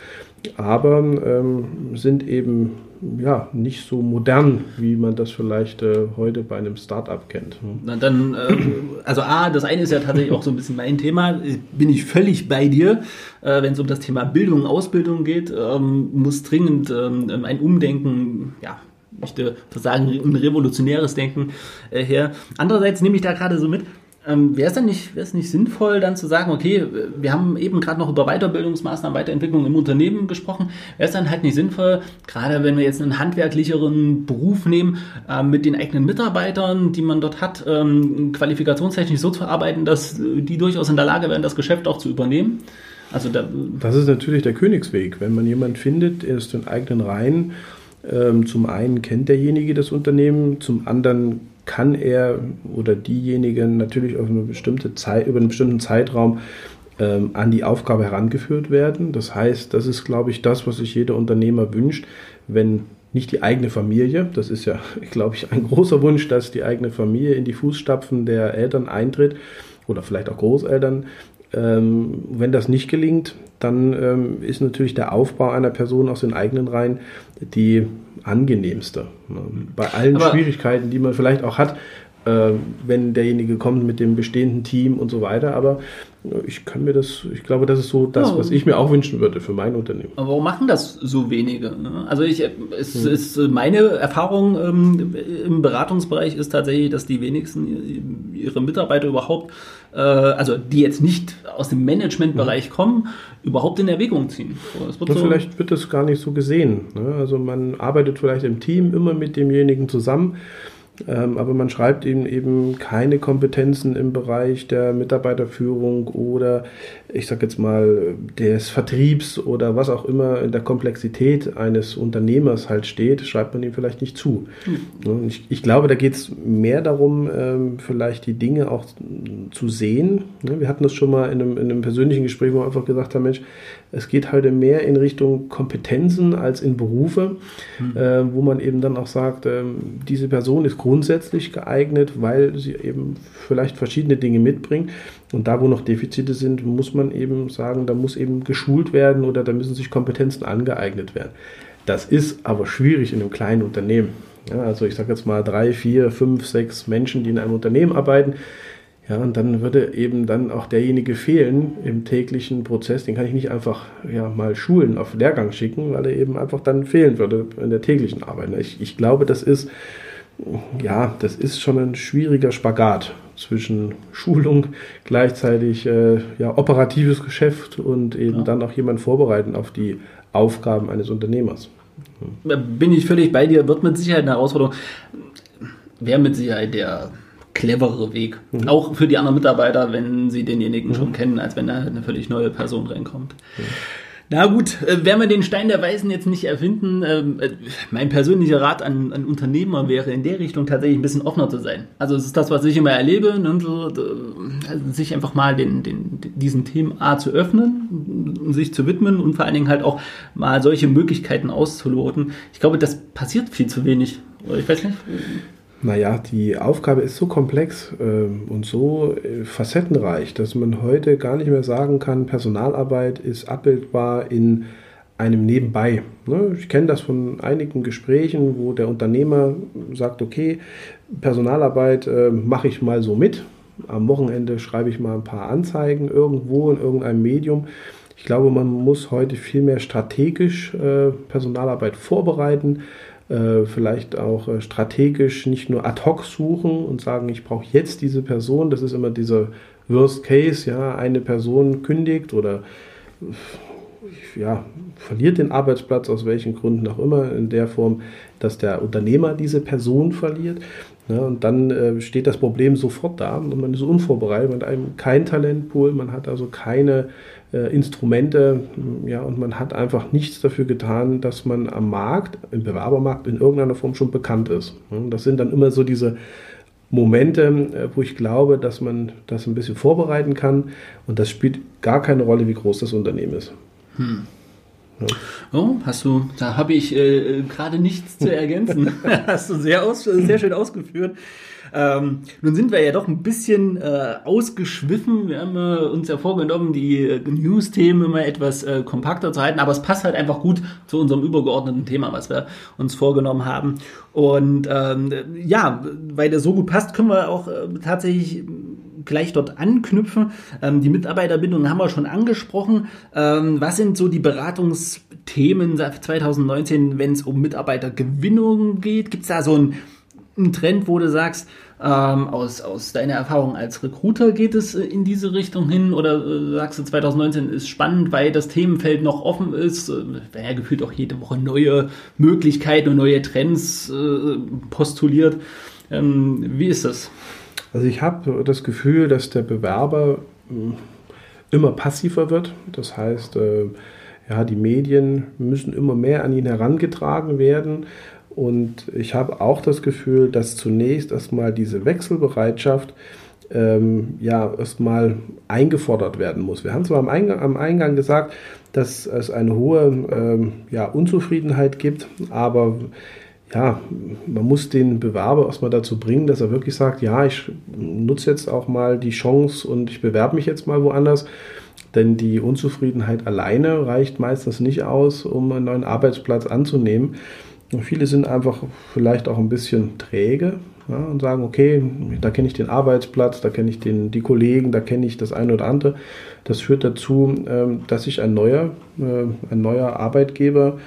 aber ähm, sind eben ja, nicht so modern, wie man das vielleicht äh, heute bei einem Startup kennt. Na dann, äh, also A, das eine ist ja tatsächlich auch so ein bisschen mein Thema, bin ich völlig bei dir, äh, wenn es um das Thema Bildung Ausbildung geht, ähm, muss dringend ähm, ein Umdenken, ja, ich möchte sagen, ein revolutionäres Denken äh, her. Andererseits nehme ich da gerade so mit, ähm, wäre es dann nicht, wäre es nicht sinnvoll, dann zu sagen, okay, wir haben eben gerade noch über Weiterbildungsmaßnahmen, Weiterentwicklung im Unternehmen gesprochen. Wäre es dann halt nicht sinnvoll, gerade wenn wir jetzt einen handwerklicheren Beruf nehmen, äh, mit den eigenen Mitarbeitern, die man dort hat, ähm, qualifikationstechnisch so zu arbeiten, dass die durchaus in der Lage wären, das Geschäft auch zu übernehmen? Also da, das ist natürlich der Königsweg. Wenn man jemanden findet, der ist in eigenen Reihen, ähm, zum einen kennt derjenige das Unternehmen, zum anderen kann er oder diejenigen natürlich auf eine bestimmte Zeit, über einen bestimmten Zeitraum ähm, an die Aufgabe herangeführt werden. Das heißt, das ist, glaube ich, das, was sich jeder Unternehmer wünscht, wenn nicht die eigene Familie, das ist ja, glaube ich, ein großer Wunsch, dass die eigene Familie in die Fußstapfen der Eltern eintritt oder vielleicht auch Großeltern. Ähm, wenn das nicht gelingt, dann ähm, ist natürlich der Aufbau einer Person aus den eigenen Reihen die angenehmste. Ne? Bei allen Aber Schwierigkeiten, die man vielleicht auch hat, äh, wenn derjenige kommt mit dem bestehenden Team und so weiter. Aber ich kann mir das, ich glaube, das ist so das, ja. was ich mir auch wünschen würde für mein Unternehmen. Aber warum machen das so wenige? Ne? Also ich, es hm. ist meine Erfahrung ähm, im Beratungsbereich ist tatsächlich, dass die wenigsten ihre Mitarbeiter überhaupt, äh, also die jetzt nicht aus dem Managementbereich hm. kommen, überhaupt in Erwägung ziehen. So, wird so vielleicht wird das gar nicht so gesehen. Ne? Also man arbeitet vielleicht im Team immer mit demjenigen zusammen ähm, aber man schreibt eben eben keine Kompetenzen im Bereich der Mitarbeiterführung oder ich sage jetzt mal des Vertriebs oder was auch immer in der Komplexität eines Unternehmers halt steht, schreibt man ihm vielleicht nicht zu. Mhm. Ich, ich, glaube, da geht es mehr darum, ähm, vielleicht die Dinge auch zu sehen. Ne, wir hatten das schon mal in einem, in einem persönlichen Gespräch, wo wir einfach gesagt haben, Mensch, es geht halt mehr in Richtung Kompetenzen als in Berufe, mhm. äh, wo man eben dann auch sagt, äh, diese Person ist grundsätzlich geeignet, weil sie eben vielleicht verschiedene Dinge mitbringt. Und da, wo noch Defizite sind, muss man eben sagen, da muss eben geschult werden oder da müssen sich Kompetenzen angeeignet werden. Das ist aber schwierig in einem kleinen Unternehmen. Ja, also ich sage jetzt mal drei, vier, fünf, sechs Menschen, die in einem Unternehmen arbeiten ja, und dann würde eben dann auch derjenige fehlen im täglichen Prozess. Den kann ich nicht einfach ja, mal schulen, auf Lehrgang schicken, weil er eben einfach dann fehlen würde in der täglichen Arbeit. Ich, ich glaube, das ist, ja, das ist schon ein schwieriger Spagat zwischen Schulung, gleichzeitig äh, ja, operatives Geschäft und eben ja. dann auch jemand vorbereiten auf die Aufgaben eines Unternehmers. Bin ich völlig bei dir, wird mit Sicherheit eine Herausforderung. Wäre mit Sicherheit der cleverere Weg. Mhm. Auch für die anderen Mitarbeiter, wenn sie denjenigen mhm. schon kennen, als wenn da eine völlig neue Person reinkommt. Mhm. Na gut, äh, werden wir den Stein der Weisen jetzt nicht erfinden. Ähm, äh, mein persönlicher Rat an, an Unternehmer wäre in der Richtung tatsächlich ein bisschen offener zu sein. Also es ist das, was ich immer erlebe, ne, so, also sich einfach mal den, den, diesen Themen A zu öffnen, sich zu widmen und vor allen Dingen halt auch mal solche Möglichkeiten auszuloten. Ich glaube, das passiert viel zu wenig. Ich weiß nicht. Naja, die Aufgabe ist so komplex äh, und so äh, facettenreich, dass man heute gar nicht mehr sagen kann, Personalarbeit ist abbildbar in einem Nebenbei. Ne? Ich kenne das von einigen Gesprächen, wo der Unternehmer sagt, okay, Personalarbeit äh, mache ich mal so mit. Am Wochenende schreibe ich mal ein paar Anzeigen irgendwo in irgendeinem Medium. Ich glaube, man muss heute viel mehr strategisch äh, Personalarbeit vorbereiten äh, vielleicht auch äh, strategisch nicht nur ad hoc suchen und sagen, ich brauche jetzt diese Person. Das ist immer dieser Worst Case, ja, eine Person kündigt oder ja, verliert den Arbeitsplatz aus welchen Gründen auch immer, in der Form, dass der Unternehmer diese Person verliert. Ja, und dann äh, steht das Problem sofort da und man ist unvorbereitet, man hat einem kein Talentpool, man hat also keine äh, Instrumente, ja, und man hat einfach nichts dafür getan, dass man am Markt, im Bewerbermarkt in irgendeiner Form schon bekannt ist. Das sind dann immer so diese Momente, äh, wo ich glaube, dass man das ein bisschen vorbereiten kann und das spielt gar keine Rolle, wie groß das Unternehmen ist. Hm. Ja. Oh, hast du, da habe ich äh, gerade nichts zu ergänzen. hast du sehr, aus, sehr schön ausgeführt. Ähm, nun sind wir ja doch ein bisschen äh, ausgeschwiffen. Wir haben äh, uns ja vorgenommen, die äh, News-Themen immer etwas äh, kompakter zu halten, aber es passt halt einfach gut zu unserem übergeordneten Thema, was wir uns vorgenommen haben. Und ähm, ja, weil der so gut passt, können wir auch äh, tatsächlich gleich dort anknüpfen. Ähm, die Mitarbeiterbindung haben wir schon angesprochen. Ähm, was sind so die Beratungsthemen seit 2019, wenn es um Mitarbeitergewinnung geht? Gibt es da so ein ein Trend, wo du sagst, ähm, aus, aus deiner Erfahrung als Recruiter geht es äh, in diese Richtung hin oder äh, sagst du 2019 ist spannend, weil das Themenfeld noch offen ist, äh, werden gefühlt auch jede Woche neue Möglichkeiten und neue Trends äh, postuliert. Ähm, wie ist das? Also ich habe das Gefühl, dass der Bewerber äh, immer passiver wird. Das heißt, äh, ja, die Medien müssen immer mehr an ihn herangetragen werden. Und ich habe auch das Gefühl, dass zunächst erstmal diese Wechselbereitschaft ähm, ja erstmal eingefordert werden muss. Wir haben zwar am Eingang, am Eingang gesagt, dass es eine hohe ähm, ja, Unzufriedenheit gibt, aber ja, man muss den Bewerber erstmal dazu bringen, dass er wirklich sagt, ja, ich nutze jetzt auch mal die Chance und ich bewerbe mich jetzt mal woanders. Denn die Unzufriedenheit alleine reicht meistens nicht aus, um einen neuen Arbeitsplatz anzunehmen. Viele sind einfach vielleicht auch ein bisschen träge ja, und sagen, okay, da kenne ich den Arbeitsplatz, da kenne ich den, die Kollegen, da kenne ich das eine oder andere. Das führt dazu, ähm, dass sich ein neuer, äh, ein neuer Arbeitgeber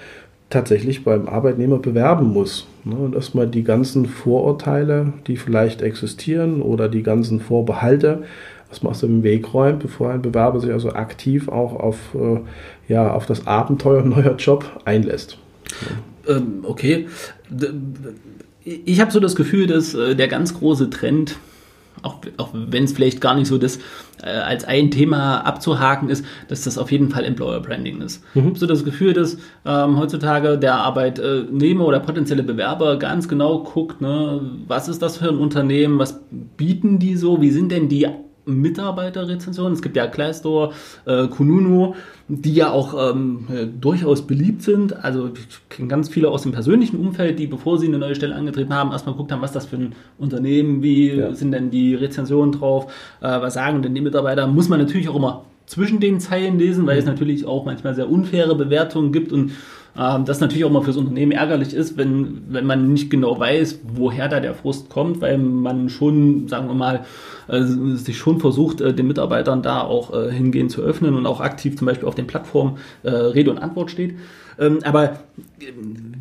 tatsächlich beim Arbeitnehmer bewerben muss. Ne, und erstmal die ganzen Vorurteile, die vielleicht existieren oder die ganzen Vorbehalte, erstmal aus dem Weg räumt, bevor ein Bewerber sich also aktiv auch auf, äh, ja, auf das Abenteuer neuer Job einlässt ähm, okay. ich habe so das Gefühl, dass äh, der ganz große Trend, auch, auch wenn es vielleicht gar nicht so das äh, als ein Thema abzuhaken ist, dass das auf jeden Fall Employer Branding ist. Mhm. So das Gefühl, dass ähm, heutzutage der Arbeitnehmer oder potenzielle Bewerber ganz genau guckt, ne, was ist das für ein Unternehmen, was bieten die so, wie sind denn die Mitarbeiterrezensionen. Es gibt ja Glassdoor, äh, Kununu, die ja auch ähm, durchaus beliebt sind. Also ich kenne ganz viele aus dem persönlichen Umfeld, die, bevor sie eine neue Stelle angetreten haben, erstmal geguckt haben, was das für ein Unternehmen, wie ja. sind denn die Rezensionen drauf, äh, was sagen denn die Mitarbeiter. Muss man natürlich auch immer zwischen den Zeilen lesen, weil mhm. es natürlich auch manchmal sehr unfaire Bewertungen gibt und das natürlich auch mal fürs Unternehmen ärgerlich ist, wenn, wenn man nicht genau weiß, woher da der Frust kommt, weil man schon, sagen wir mal, äh, sich schon versucht, äh, den Mitarbeitern da auch äh, hingehen zu öffnen und auch aktiv zum Beispiel auf den Plattformen Rede und Antwort steht. Ähm, aber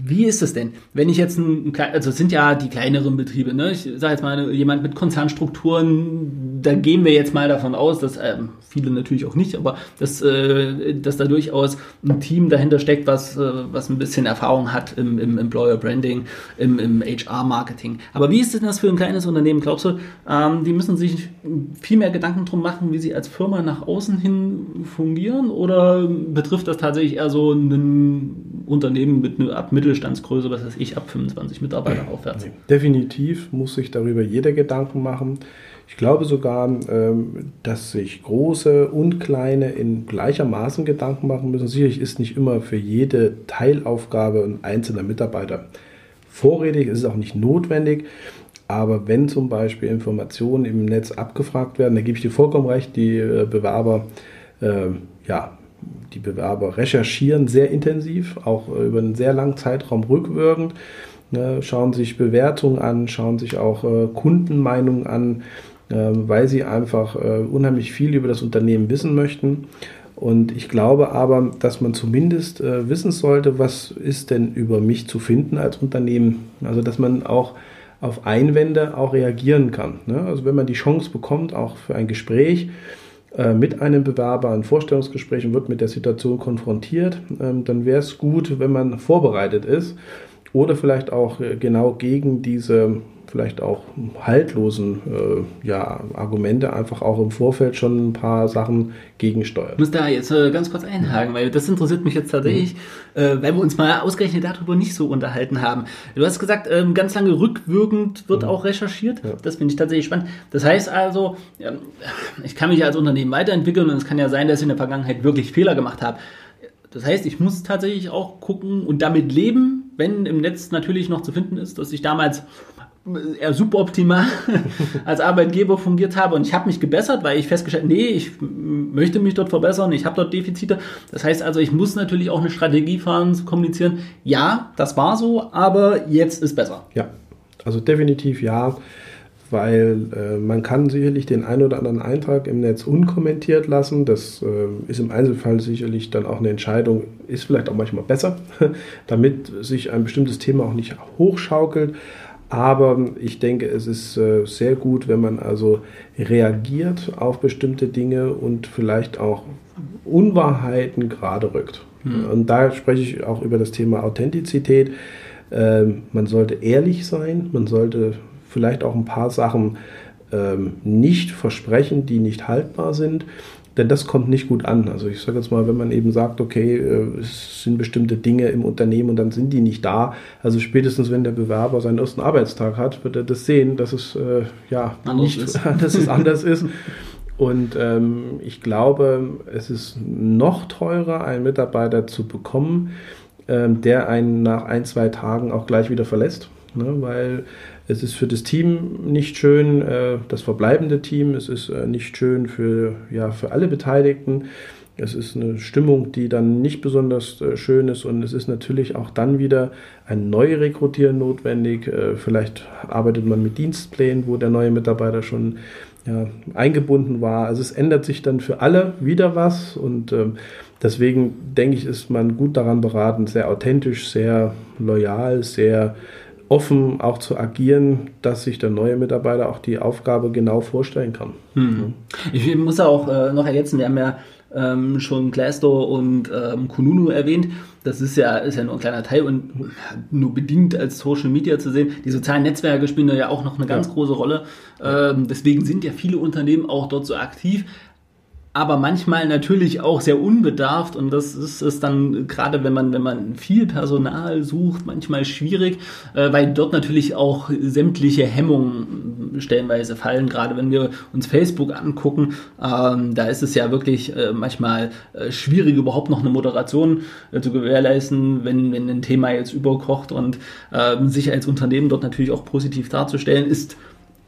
wie ist es denn, wenn ich jetzt ein, also es sind ja die kleineren Betriebe, ne? ich sage jetzt mal, jemand mit Konzernstrukturen, da gehen wir jetzt mal davon aus, dass ähm, viele natürlich auch nicht, aber dass, äh, dass da durchaus ein Team dahinter steckt, was, äh, was ein bisschen Erfahrung hat im, im Employer Branding, im, im HR-Marketing. Aber wie ist denn das für ein kleines Unternehmen? Glaubst du, ähm, die müssen sich viel mehr Gedanken drum machen, wie sie als Firma nach außen hin fungieren? Oder betrifft das tatsächlich eher so Unternehmen mit einer ab Mittelstandsgröße, was weiß ich, ab 25 Mitarbeitern aufwärts? Definitiv muss sich darüber jeder Gedanken machen. Ich glaube sogar, ähm, dass sich große und kleine in gleichermaßen Gedanken machen müssen. Sicherlich ist nicht immer für jede Teilaufgabe ein einzelner Mitarbeiter vorrätig, es ist auch nicht notwendig. Aber wenn zum Beispiel Informationen im Netz abgefragt werden, da gebe ich dir vollkommen recht, die äh, Bewerber, äh, ja, die Bewerber recherchieren sehr intensiv, auch äh, über einen sehr langen Zeitraum rückwirkend, ne, schauen sich Bewertungen an, schauen sich auch äh, Kundenmeinungen an, ähm, weil sie einfach äh, unheimlich viel über das Unternehmen wissen möchten. Und ich glaube aber, dass man zumindest wissen sollte, was ist denn über mich zu finden als Unternehmen. Also dass man auch auf Einwände auch reagieren kann. Ne? Also wenn man die Chance bekommt, auch für ein Gespräch mit einem Bewerber, ein Vorstellungsgespräch und wird mit der Situation konfrontiert, ähm, dann wäre es gut, wenn man vorbereitet ist oder vielleicht auch genau gegen diese vielleicht auch haltlosen äh, ja, Argumente einfach auch im Vorfeld schon ein paar Sachen gegensteuert. Ich muss da jetzt äh, ganz kurz einhaken, weil das interessiert mich jetzt tatsächlich, mhm. äh, weil wir uns mal ausgerechnet darüber nicht so unterhalten haben. Du hast gesagt, ähm, ganz lange rückwirkend wird mhm. auch recherchiert. Ja. Das finde ich tatsächlich spannend. Das heißt also, ähm, ich kann mich als Unternehmen weiterentwickeln und es kann ja sein, dass ich in der Vergangenheit wirklich Fehler gemacht habe. Das heißt, ich muss tatsächlich auch gucken und damit leben, wenn im Netz natürlich noch zu finden ist, dass ich damals eher suboptimal als Arbeitgeber fungiert habe und ich habe mich gebessert, weil ich festgestellt, nee, ich möchte mich dort verbessern, ich habe dort Defizite. Das heißt also, ich muss natürlich auch eine Strategie fahren, zu kommunizieren. Ja, das war so, aber jetzt ist besser. Ja, also definitiv ja, weil äh, man kann sicherlich den einen oder anderen Eintrag im Netz unkommentiert lassen. Das äh, ist im Einzelfall sicherlich dann auch eine Entscheidung, ist vielleicht auch manchmal besser, damit sich ein bestimmtes Thema auch nicht hochschaukelt. Aber ich denke, es ist äh, sehr gut, wenn man also reagiert auf bestimmte Dinge und vielleicht auch Unwahrheiten gerade rückt. Mhm. Und da spreche ich auch über das Thema Authentizität. Ähm, man sollte ehrlich sein, man sollte vielleicht auch ein paar Sachen ähm, nicht versprechen, die nicht haltbar sind. Denn das kommt nicht gut an. Also ich sage jetzt mal, wenn man eben sagt, okay, äh, es sind bestimmte Dinge im Unternehmen und dann sind die nicht da. Also spätestens, wenn der Bewerber seinen ersten Arbeitstag hat, wird er das sehen, dass es äh, ja anders nicht, ist. dass es anders ist. Und ähm, ich glaube, es ist noch teurer, einen Mitarbeiter zu bekommen, ähm, der einen nach ein, zwei Tagen auch gleich wieder verlässt. Ne? Weil es ist für das Team nicht schön, äh, das verbleibende Team. Es ist äh, nicht schön für, ja, für alle Beteiligten. Es ist eine Stimmung, die dann nicht besonders äh, schön ist und es ist natürlich auch dann wieder ein Neurekrutieren notwendig. Vielleicht arbeitet man mit Dienstplänen, wo der neue Mitarbeiter schon ja, eingebunden war. Also es ändert sich dann für alle wieder was und ähm, deswegen denke ich, ist man gut daran beraten, sehr authentisch, sehr loyal, sehr offen auch zu agieren, dass sich der neue Mitarbeiter auch die Aufgabe genau vorstellen kann. Hm. Ich muss auch äh, noch ergänzen, wir haben ja ähm, schon Glassdoor und ähm, Kununu erwähnt. Das ist ja, ist ja nur ein kleiner Teil und nur bedingt als Social Media zu sehen. Die sozialen Netzwerke spielen da ja auch noch eine ganz ja. große Rolle. Ähm, deswegen sind ja viele Unternehmen auch dort so aktiv aber manchmal natürlich auch sehr unbedarft und das ist es dann gerade, wenn man wenn man viel Personal sucht, manchmal schwierig, äh, weil dort natürlich auch sämtliche Hemmungen stellenweise fallen. Gerade wenn wir uns Facebook angucken, ähm, da ist es ja wirklich äh, manchmal äh, schwierig überhaupt noch eine Moderation äh, zu gewährleisten, wenn wenn ein Thema jetzt überkocht und ähm, sich als Unternehmen dort natürlich auch positiv darzustellen ist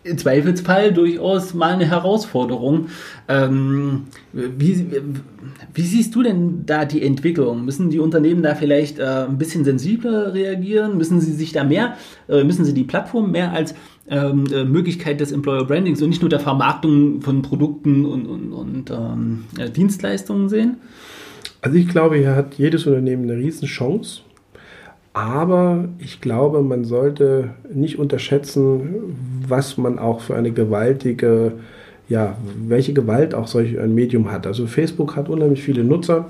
im Zweifelsfall durchaus mal eine Herausforderung. Ähm, wie, wie, siehst du denn da die Entwicklung? Müssen die Unternehmen da vielleicht äh, ein bisschen sensibler reagieren? Müssen sie sich da mehr, äh, müssen sie die Plattform mehr als ähm, äh, Möglichkeit des Employer Brandings und nicht nur der Vermarktung von Produkten und, und, und ähm, Dienstleistungen sehen? Also ich glaube, hier hat jedes Unternehmen eine Riesenchance aber ich glaube, man sollte nicht unterschätzen, was man auch für eine gewaltige, ja, welche Gewalt auch solch ein Medium hat. Also Facebook hat unheimlich viele Nutzer.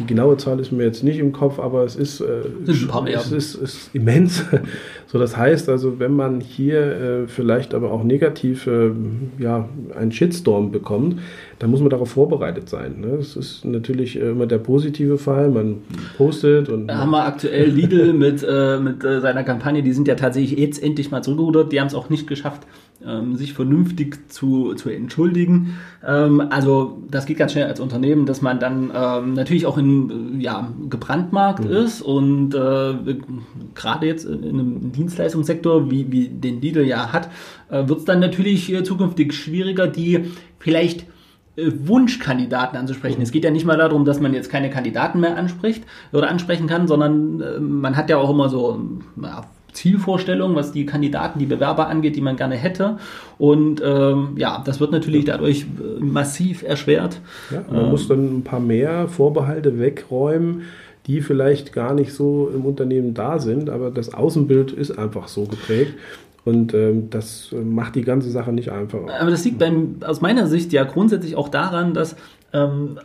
Die genaue Zahl ist mir jetzt nicht im Kopf, aber es ist, äh, es ist, ist immens. so, das heißt also, wenn man hier äh, vielleicht aber auch negativ äh, ja, einen Shitstorm bekommt, dann muss man darauf vorbereitet sein. Ne? Das ist natürlich äh, immer der positive Fall. Man postet und. Da haben wir aktuell Lidl mit, äh, mit äh, seiner Kampagne, die sind ja tatsächlich jetzt endlich mal zurückgerudert. Die haben es auch nicht geschafft, ähm, sich vernünftig zu, zu entschuldigen. Ähm, also das geht ganz schnell als Unternehmen, dass man dann ähm, natürlich auch in ja, gebrandmarkt mhm. ist und äh, gerade jetzt in einem Dienstleistungssektor, wie, wie den Lidl ja hat, äh, wird es dann natürlich äh, zukünftig schwieriger, die vielleicht äh, Wunschkandidaten anzusprechen. Es geht ja nicht mal darum, dass man jetzt keine Kandidaten mehr anspricht oder ansprechen kann, sondern äh, man hat ja auch immer so ja, Zielvorstellungen, was die Kandidaten, die Bewerber angeht, die man gerne hätte. Und ähm, ja, das wird natürlich dadurch äh, massiv erschwert. Ja, man ähm, muss dann ein paar mehr Vorbehalte wegräumen, die vielleicht gar nicht so im Unternehmen da sind, aber das Außenbild ist einfach so geprägt. Und ähm, das macht die ganze Sache nicht einfacher. Aber das liegt beim, aus meiner Sicht ja grundsätzlich auch daran, dass ähm,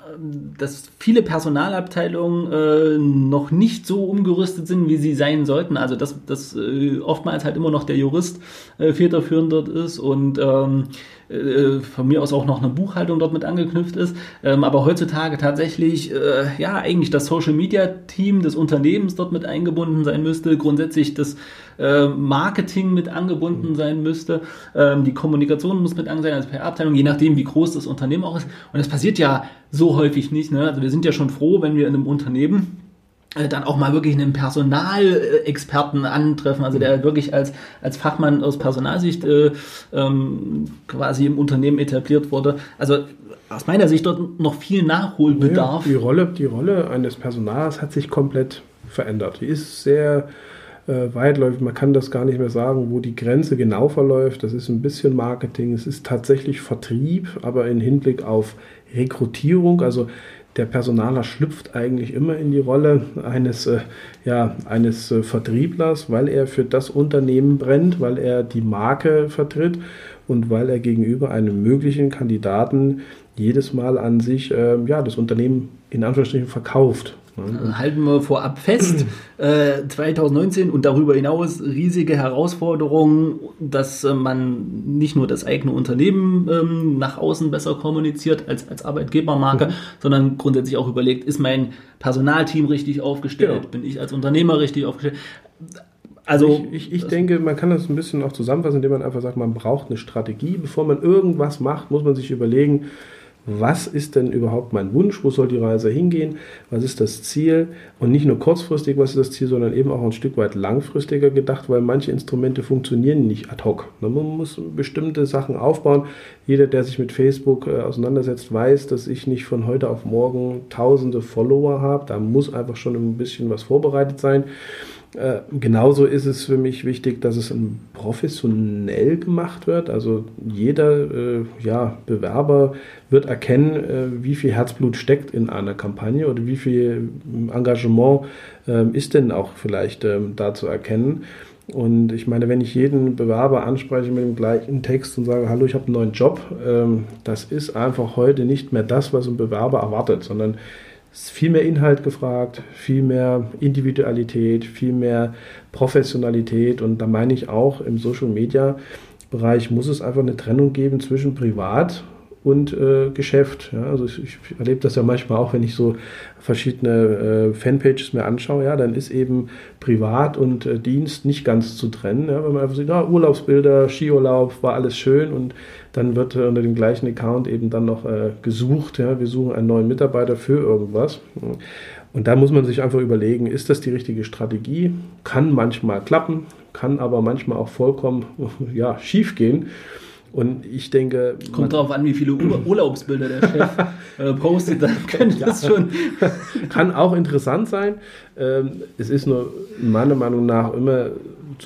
dass viele Personalabteilungen äh, noch nicht so umgerüstet sind, wie sie sein sollten. Also dass, dass äh, oftmals halt immer noch der Jurist äh, federführend dort ist und ähm, äh, von mir aus auch noch eine Buchhaltung dort mit angeknüpft ist. Ähm, aber heutzutage tatsächlich, äh, ja, eigentlich das Social Media Team des Unternehmens dort mit eingebunden sein müsste, grundsätzlich das äh, Marketing mit angebunden sein müsste, ähm, die Kommunikation muss mit angebunden sein als PR-Abteilung, je nachdem, wie groß das Unternehmen auch ist. Und das passiert ja so häufig nicht. Ne? Also wir sind ja schon froh, wenn wir in einem Unternehmen dann auch mal wirklich einen Personalexperten antreffen, also der wirklich als, als Fachmann aus Personalsicht äh, ähm, quasi im Unternehmen etabliert wurde. Also aus meiner Sicht dort noch viel Nachholbedarf. Ja, die, Rolle, die Rolle eines Personals hat sich komplett verändert. Die ist sehr äh, weitläufig. Man kann das gar nicht mehr sagen, wo die Grenze genau verläuft. Das ist ein bisschen Marketing, es ist tatsächlich Vertrieb, aber in Hinblick auf Rekrutierung. Also der Personaler schlüpft eigentlich immer in die Rolle eines, äh, ja, eines äh, Vertrieblers, weil er für das Unternehmen brennt, weil er die Marke vertritt und weil er gegenüber einem möglichen Kandidaten jedes Mal an sich äh, ja, das Unternehmen in Anführungsstrichen verkauft. Also halten wir vorab fest, äh, 2019 und darüber hinaus riesige Herausforderungen, dass äh, man nicht nur das eigene Unternehmen ähm, nach außen besser kommuniziert als, als Arbeitgebermarke, mhm. sondern grundsätzlich auch überlegt, ist mein Personalteam richtig aufgestellt, ja. bin ich als Unternehmer richtig aufgestellt. Also ich, ich, ich denke, man kann das ein bisschen auch zusammenfassen, indem man einfach sagt, man braucht eine Strategie. Bevor man irgendwas macht, muss man sich überlegen, was ist denn überhaupt mein Wunsch, wo soll die Reise hingehen, was ist das Ziel und nicht nur kurzfristig, was ist das Ziel, sondern eben auch ein Stück weit langfristiger gedacht, weil manche Instrumente funktionieren nicht ad hoc. Man muss bestimmte Sachen aufbauen. Jeder, der sich mit Facebook äh, auseinandersetzt, weiß, dass ich nicht von heute auf morgen tausende Follower habe. Da muss einfach schon ein bisschen was vorbereitet sein. Äh, genauso ist es für mich wichtig, dass es professionell gemacht wird. Also jeder äh, ja, Bewerber wird erkennen, äh, wie viel Herzblut steckt in einer Kampagne oder wie viel Engagement ähm, ist denn auch vielleicht ähm, da zu erkennen. Und ich meine, wenn ich jeden Bewerber anspreche mit dem gleichen Text und sage, hallo, ich habe einen neuen Job, ähm, das ist einfach heute nicht mehr das, was ein Bewerber erwartet, sondern ist viel mehr Inhalt gefragt, viel mehr Individualität, viel mehr Professionalität. Und da meine ich auch im Social Media Bereich muss es einfach eine Trennung geben zwischen privat und äh, Geschäft. Ja, also ich, ich, erlebe das ja manchmal auch, wenn ich so verschiedene äh, Fanpages mir anschaue, ja, dann ist eben Privat und äh, Dienst nicht ganz zu trennen. Ja, wenn man einfach sieht, ah, Urlaubsbilder, Skiurlaub, war alles schön und dann wird äh, unter dem gleichen Account eben dann noch äh, gesucht. Ja, wir suchen einen neuen Mitarbeiter für irgendwas. Und da muss man sich einfach überlegen, ist das die richtige Strategie? Kann manchmal klappen, kann aber manchmal auch vollkommen ja, schief gehen. Und ich denke. Kommt darauf an, wie viele Urlaubsbilder der Chef äh, postet, dann könnte ja. das schon. Kann auch interessant sein. Ähm, es ist nur meiner Meinung nach immer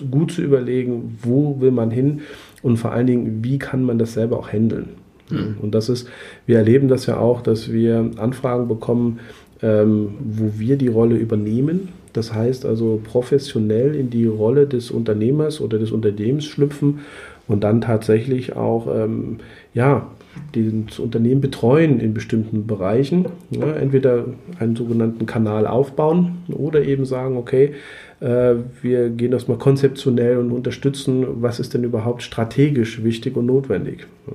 gut zu überlegen, wo will man hin und vor allen Dingen, wie kann man das selber auch handeln. Mhm. Und das ist, wir erleben das ja auch, dass wir Anfragen bekommen, ähm, wo wir die Rolle übernehmen. Das heißt also professionell in die Rolle des Unternehmers oder des Unternehmens schlüpfen und dann tatsächlich auch ähm, ja, das Unternehmen betreuen in bestimmten Bereichen. Ja, entweder einen sogenannten Kanal aufbauen oder eben sagen, okay, äh, wir gehen das mal konzeptionell und unterstützen, was ist denn überhaupt strategisch wichtig und notwendig. Ja.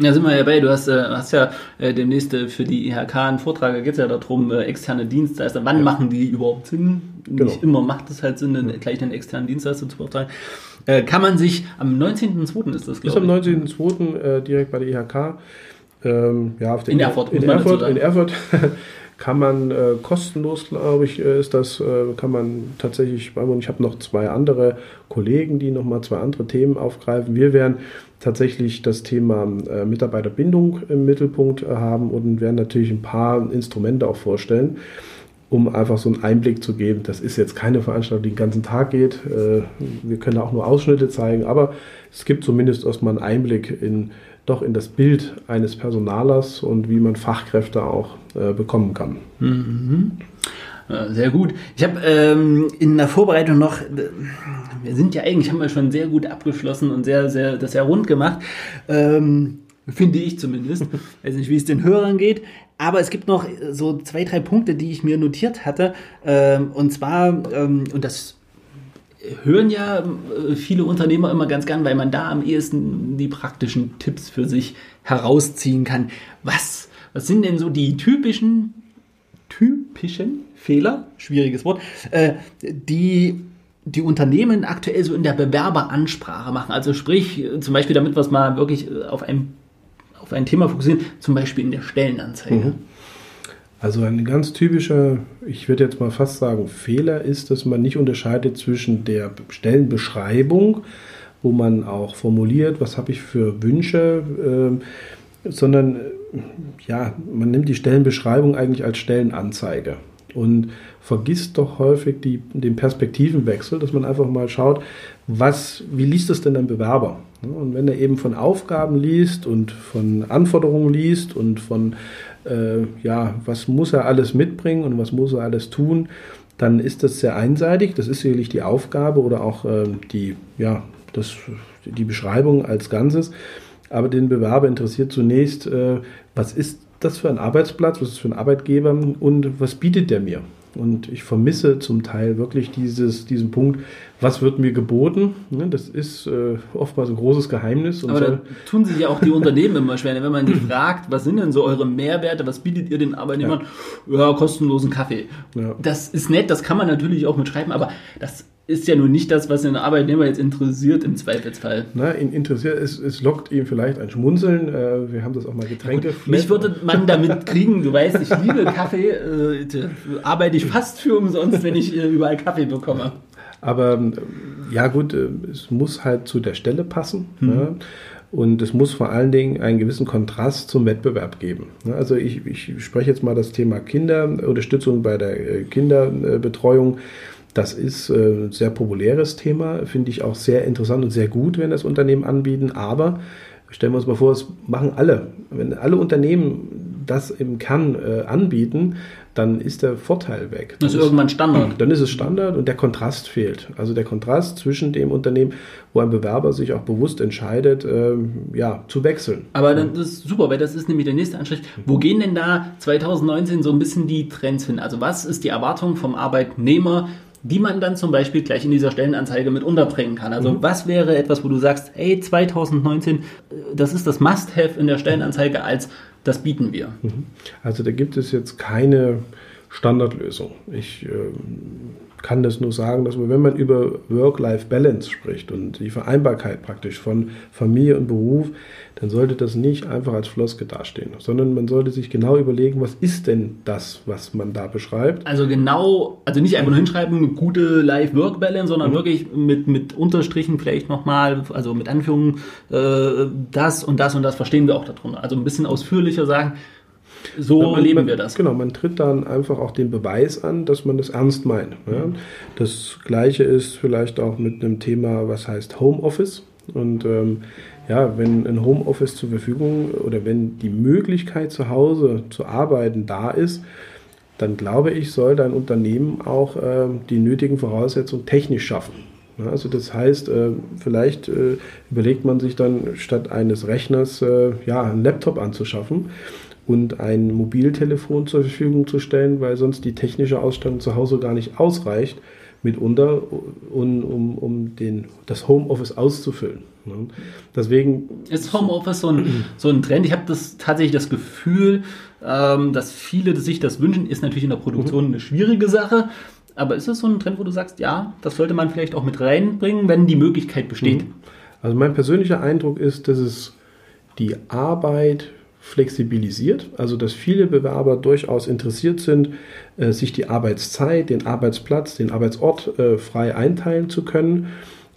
Ja, sind wir ja bei. Du hast, äh, hast ja äh, demnächst äh, für die IHK einen Vortrag, da geht es ja darum, äh, externe Dienstleister, wann ja. machen die überhaupt Sinn? Genau. Nicht immer macht es halt Sinn, einen, gleich einen externen Dienstleister zu beauftragen. Äh, kann man sich am 19.02. ist das, glaube ich. Ist am 19.02. Äh, direkt bei der IHK. Ähm, ja, auf in Erfurt. In Erfurt, in Erfurt kann man äh, kostenlos, glaube ich, äh, ist das, äh, kann man tatsächlich, und ich habe noch zwei andere Kollegen, die nochmal zwei andere Themen aufgreifen. Wir werden tatsächlich das Thema äh, Mitarbeiterbindung im Mittelpunkt haben und werden natürlich ein paar Instrumente auch vorstellen um einfach so einen Einblick zu geben. Das ist jetzt keine Veranstaltung, die den ganzen Tag geht. Äh, wir können auch nur Ausschnitte zeigen, aber es gibt zumindest erstmal einen Einblick in doch in das Bild eines Personalers und wie man Fachkräfte auch äh, bekommen kann. Mhm. Sehr gut. Ich habe ähm, in der Vorbereitung noch, wir sind ja eigentlich, haben wir schon sehr gut abgeschlossen und sehr, sehr, das sehr rund gemacht. Ähm, finde ich zumindest. Weiß nicht, wie es den Hörern geht. Aber es gibt noch so zwei, drei Punkte, die ich mir notiert hatte. Ähm, und zwar, ähm, und das hören ja äh, viele Unternehmer immer ganz gern, weil man da am ehesten die praktischen Tipps für sich herausziehen kann. Was, was sind denn so die typischen, typischen Fehler, schwieriges Wort, äh, die die Unternehmen aktuell so in der Bewerberansprache machen. Also sprich, zum Beispiel damit es mal wirklich auf einem auf ein Thema fokussieren, zum Beispiel in der Stellenanzeige. Mhm. Also ein ganz typischer, ich würde jetzt mal fast sagen, Fehler ist, dass man nicht unterscheidet zwischen der Stellenbeschreibung, wo man auch formuliert, was habe ich für Wünsche, äh, sondern ja, man nimmt die Stellenbeschreibung eigentlich als Stellenanzeige und vergisst doch häufig die, den Perspektivenwechsel, dass man einfach mal schaut, was, wie liest es denn ein Bewerber? Und wenn er eben von Aufgaben liest und von Anforderungen liest und von, äh, ja, was muss er alles mitbringen und was muss er alles tun, dann ist das sehr einseitig. Das ist sicherlich die Aufgabe oder auch äh, die, ja, das, die Beschreibung als Ganzes. Aber den Bewerber interessiert zunächst, äh, was ist das für ein Arbeitsplatz, was ist das für ein Arbeitgeber und was bietet der mir? Und ich vermisse zum Teil wirklich dieses, diesen Punkt, was wird mir geboten? Ne, das ist äh, oftmals ein großes Geheimnis. Aber da tun sich ja auch die Unternehmen immer schwer. Wenn man die fragt, was sind denn so eure Mehrwerte, was bietet ihr den Arbeitnehmern? Ja, ja kostenlosen Kaffee. Ja. Das ist nett, das kann man natürlich auch mitschreiben, aber das ist ja nun nicht das, was den Arbeitnehmer jetzt interessiert im Zweifelsfall. Na, ihn interessiert, es, es lockt ihm vielleicht ein Schmunzeln. Äh, wir haben das auch mal Getränke. Mich würde man damit kriegen, du weißt, ich liebe Kaffee, äh, arbeite ich fast für umsonst, wenn ich äh, überall Kaffee bekomme. Aber ähm, ja gut, äh, es muss halt zu der Stelle passen. Mhm. Ja. Und es muss vor allen Dingen einen gewissen Kontrast zum Wettbewerb geben. Also ich, ich spreche jetzt mal das Thema Kinderunterstützung bei der äh, Kinderbetreuung. Das ist äh, ein sehr populäres Thema, finde ich auch sehr interessant und sehr gut, wenn das Unternehmen anbieten. Aber Stellen wir uns mal vor, es machen alle. Wenn alle Unternehmen das im Kern äh, anbieten, dann ist der Vorteil weg. Das ist irgendwann Standard. Dann ist es Standard und der Kontrast fehlt. Also der Kontrast zwischen dem Unternehmen, wo ein Bewerber sich auch bewusst entscheidet, ähm, ja, zu wechseln. Aber das ist super, weil das ist nämlich der nächste Anstrich. Wo gehen denn da 2019 so ein bisschen die Trends hin? Also was ist die Erwartung vom Arbeitnehmer? die man dann zum Beispiel gleich in dieser Stellenanzeige mit unterbringen kann. Also mhm. was wäre etwas, wo du sagst, hey, 2019, äh, das ist das Must-Have in der Stellenanzeige als das bieten wir. Mhm. Also da gibt es jetzt keine Standardlösung. Ich äh, kann das nur sagen, dass wenn man über Work-Life-Balance spricht und die Vereinbarkeit praktisch von Familie und Beruf, dann sollte das nicht einfach als Floske dastehen, sondern man sollte sich genau überlegen, was ist denn das, was man da beschreibt. Also genau, also nicht einfach nur hinschreiben, gute Life-Work-Balance, sondern mhm. wirklich mit, mit Unterstrichen vielleicht nochmal, also mit Anführungen, äh, das und das und das verstehen wir auch darunter. Also ein bisschen ausführlicher sagen, so erleben wir das. Genau, man tritt dann einfach auch den Beweis an, dass man das ernst meint. Ja. Das gleiche ist vielleicht auch mit einem Thema, was heißt Homeoffice. Und ähm, ja, wenn ein Homeoffice zur Verfügung oder wenn die Möglichkeit zu Hause zu arbeiten da ist, dann glaube ich, soll dein Unternehmen auch äh, die nötigen Voraussetzungen technisch schaffen. Ja, also das heißt, äh, vielleicht äh, überlegt man sich dann statt eines Rechners äh, ja, einen Laptop anzuschaffen und ein Mobiltelefon zur Verfügung zu stellen, weil sonst die technische Ausstattung zu Hause gar nicht ausreicht, mitunter, um, um, um den, das Homeoffice auszufüllen. Ne? Deswegen ist Homeoffice so ein, so ein Trend. Ich habe das tatsächlich das Gefühl, ähm, dass viele sich das wünschen. Ist natürlich in der Produktion eine schwierige Sache. Aber ist es so ein Trend, wo du sagst, ja, das sollte man vielleicht auch mit reinbringen, wenn die Möglichkeit besteht? Mhm. Also mein persönlicher Eindruck ist, dass es die Arbeit flexibilisiert, also dass viele Bewerber durchaus interessiert sind, äh, sich die Arbeitszeit, den Arbeitsplatz, den Arbeitsort äh, frei einteilen zu können.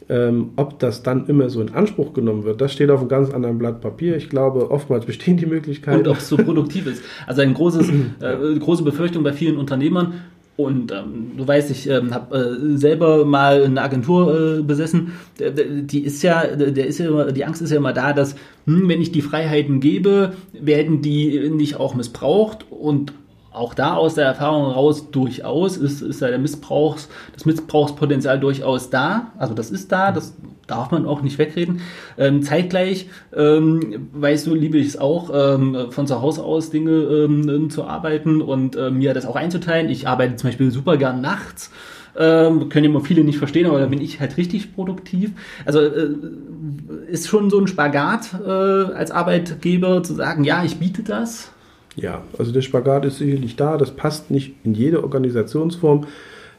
Ähm, ob das dann immer so in Anspruch genommen wird, das steht auf einem ganz anderen Blatt Papier. Ich glaube, oftmals bestehen die Möglichkeiten. Und ob es so produktiv ist. Also eine äh, große Befürchtung bei vielen Unternehmern, und ähm, du weißt, ich ähm, habe äh, selber mal eine Agentur äh, besessen. Die ist ja, der ist ja immer, die Angst ist ja immer da, dass hm, wenn ich die Freiheiten gebe, werden die nicht auch missbraucht und auch da aus der Erfahrung raus durchaus ist, ist ja der Missbrauchs, das Missbrauchspotenzial durchaus da. Also das ist da, das darf man auch nicht wegreden. Ähm, zeitgleich, ähm, weißt du, liebe ich es auch, ähm, von zu Hause aus Dinge ähm, zu arbeiten und äh, mir das auch einzuteilen. Ich arbeite zum Beispiel super gern nachts. Ähm, können immer viele nicht verstehen, aber da bin ich halt richtig produktiv. Also äh, ist schon so ein Spagat äh, als Arbeitgeber zu sagen, ja, ich biete das. Ja, also der Spagat ist sicherlich da. Das passt nicht in jede Organisationsform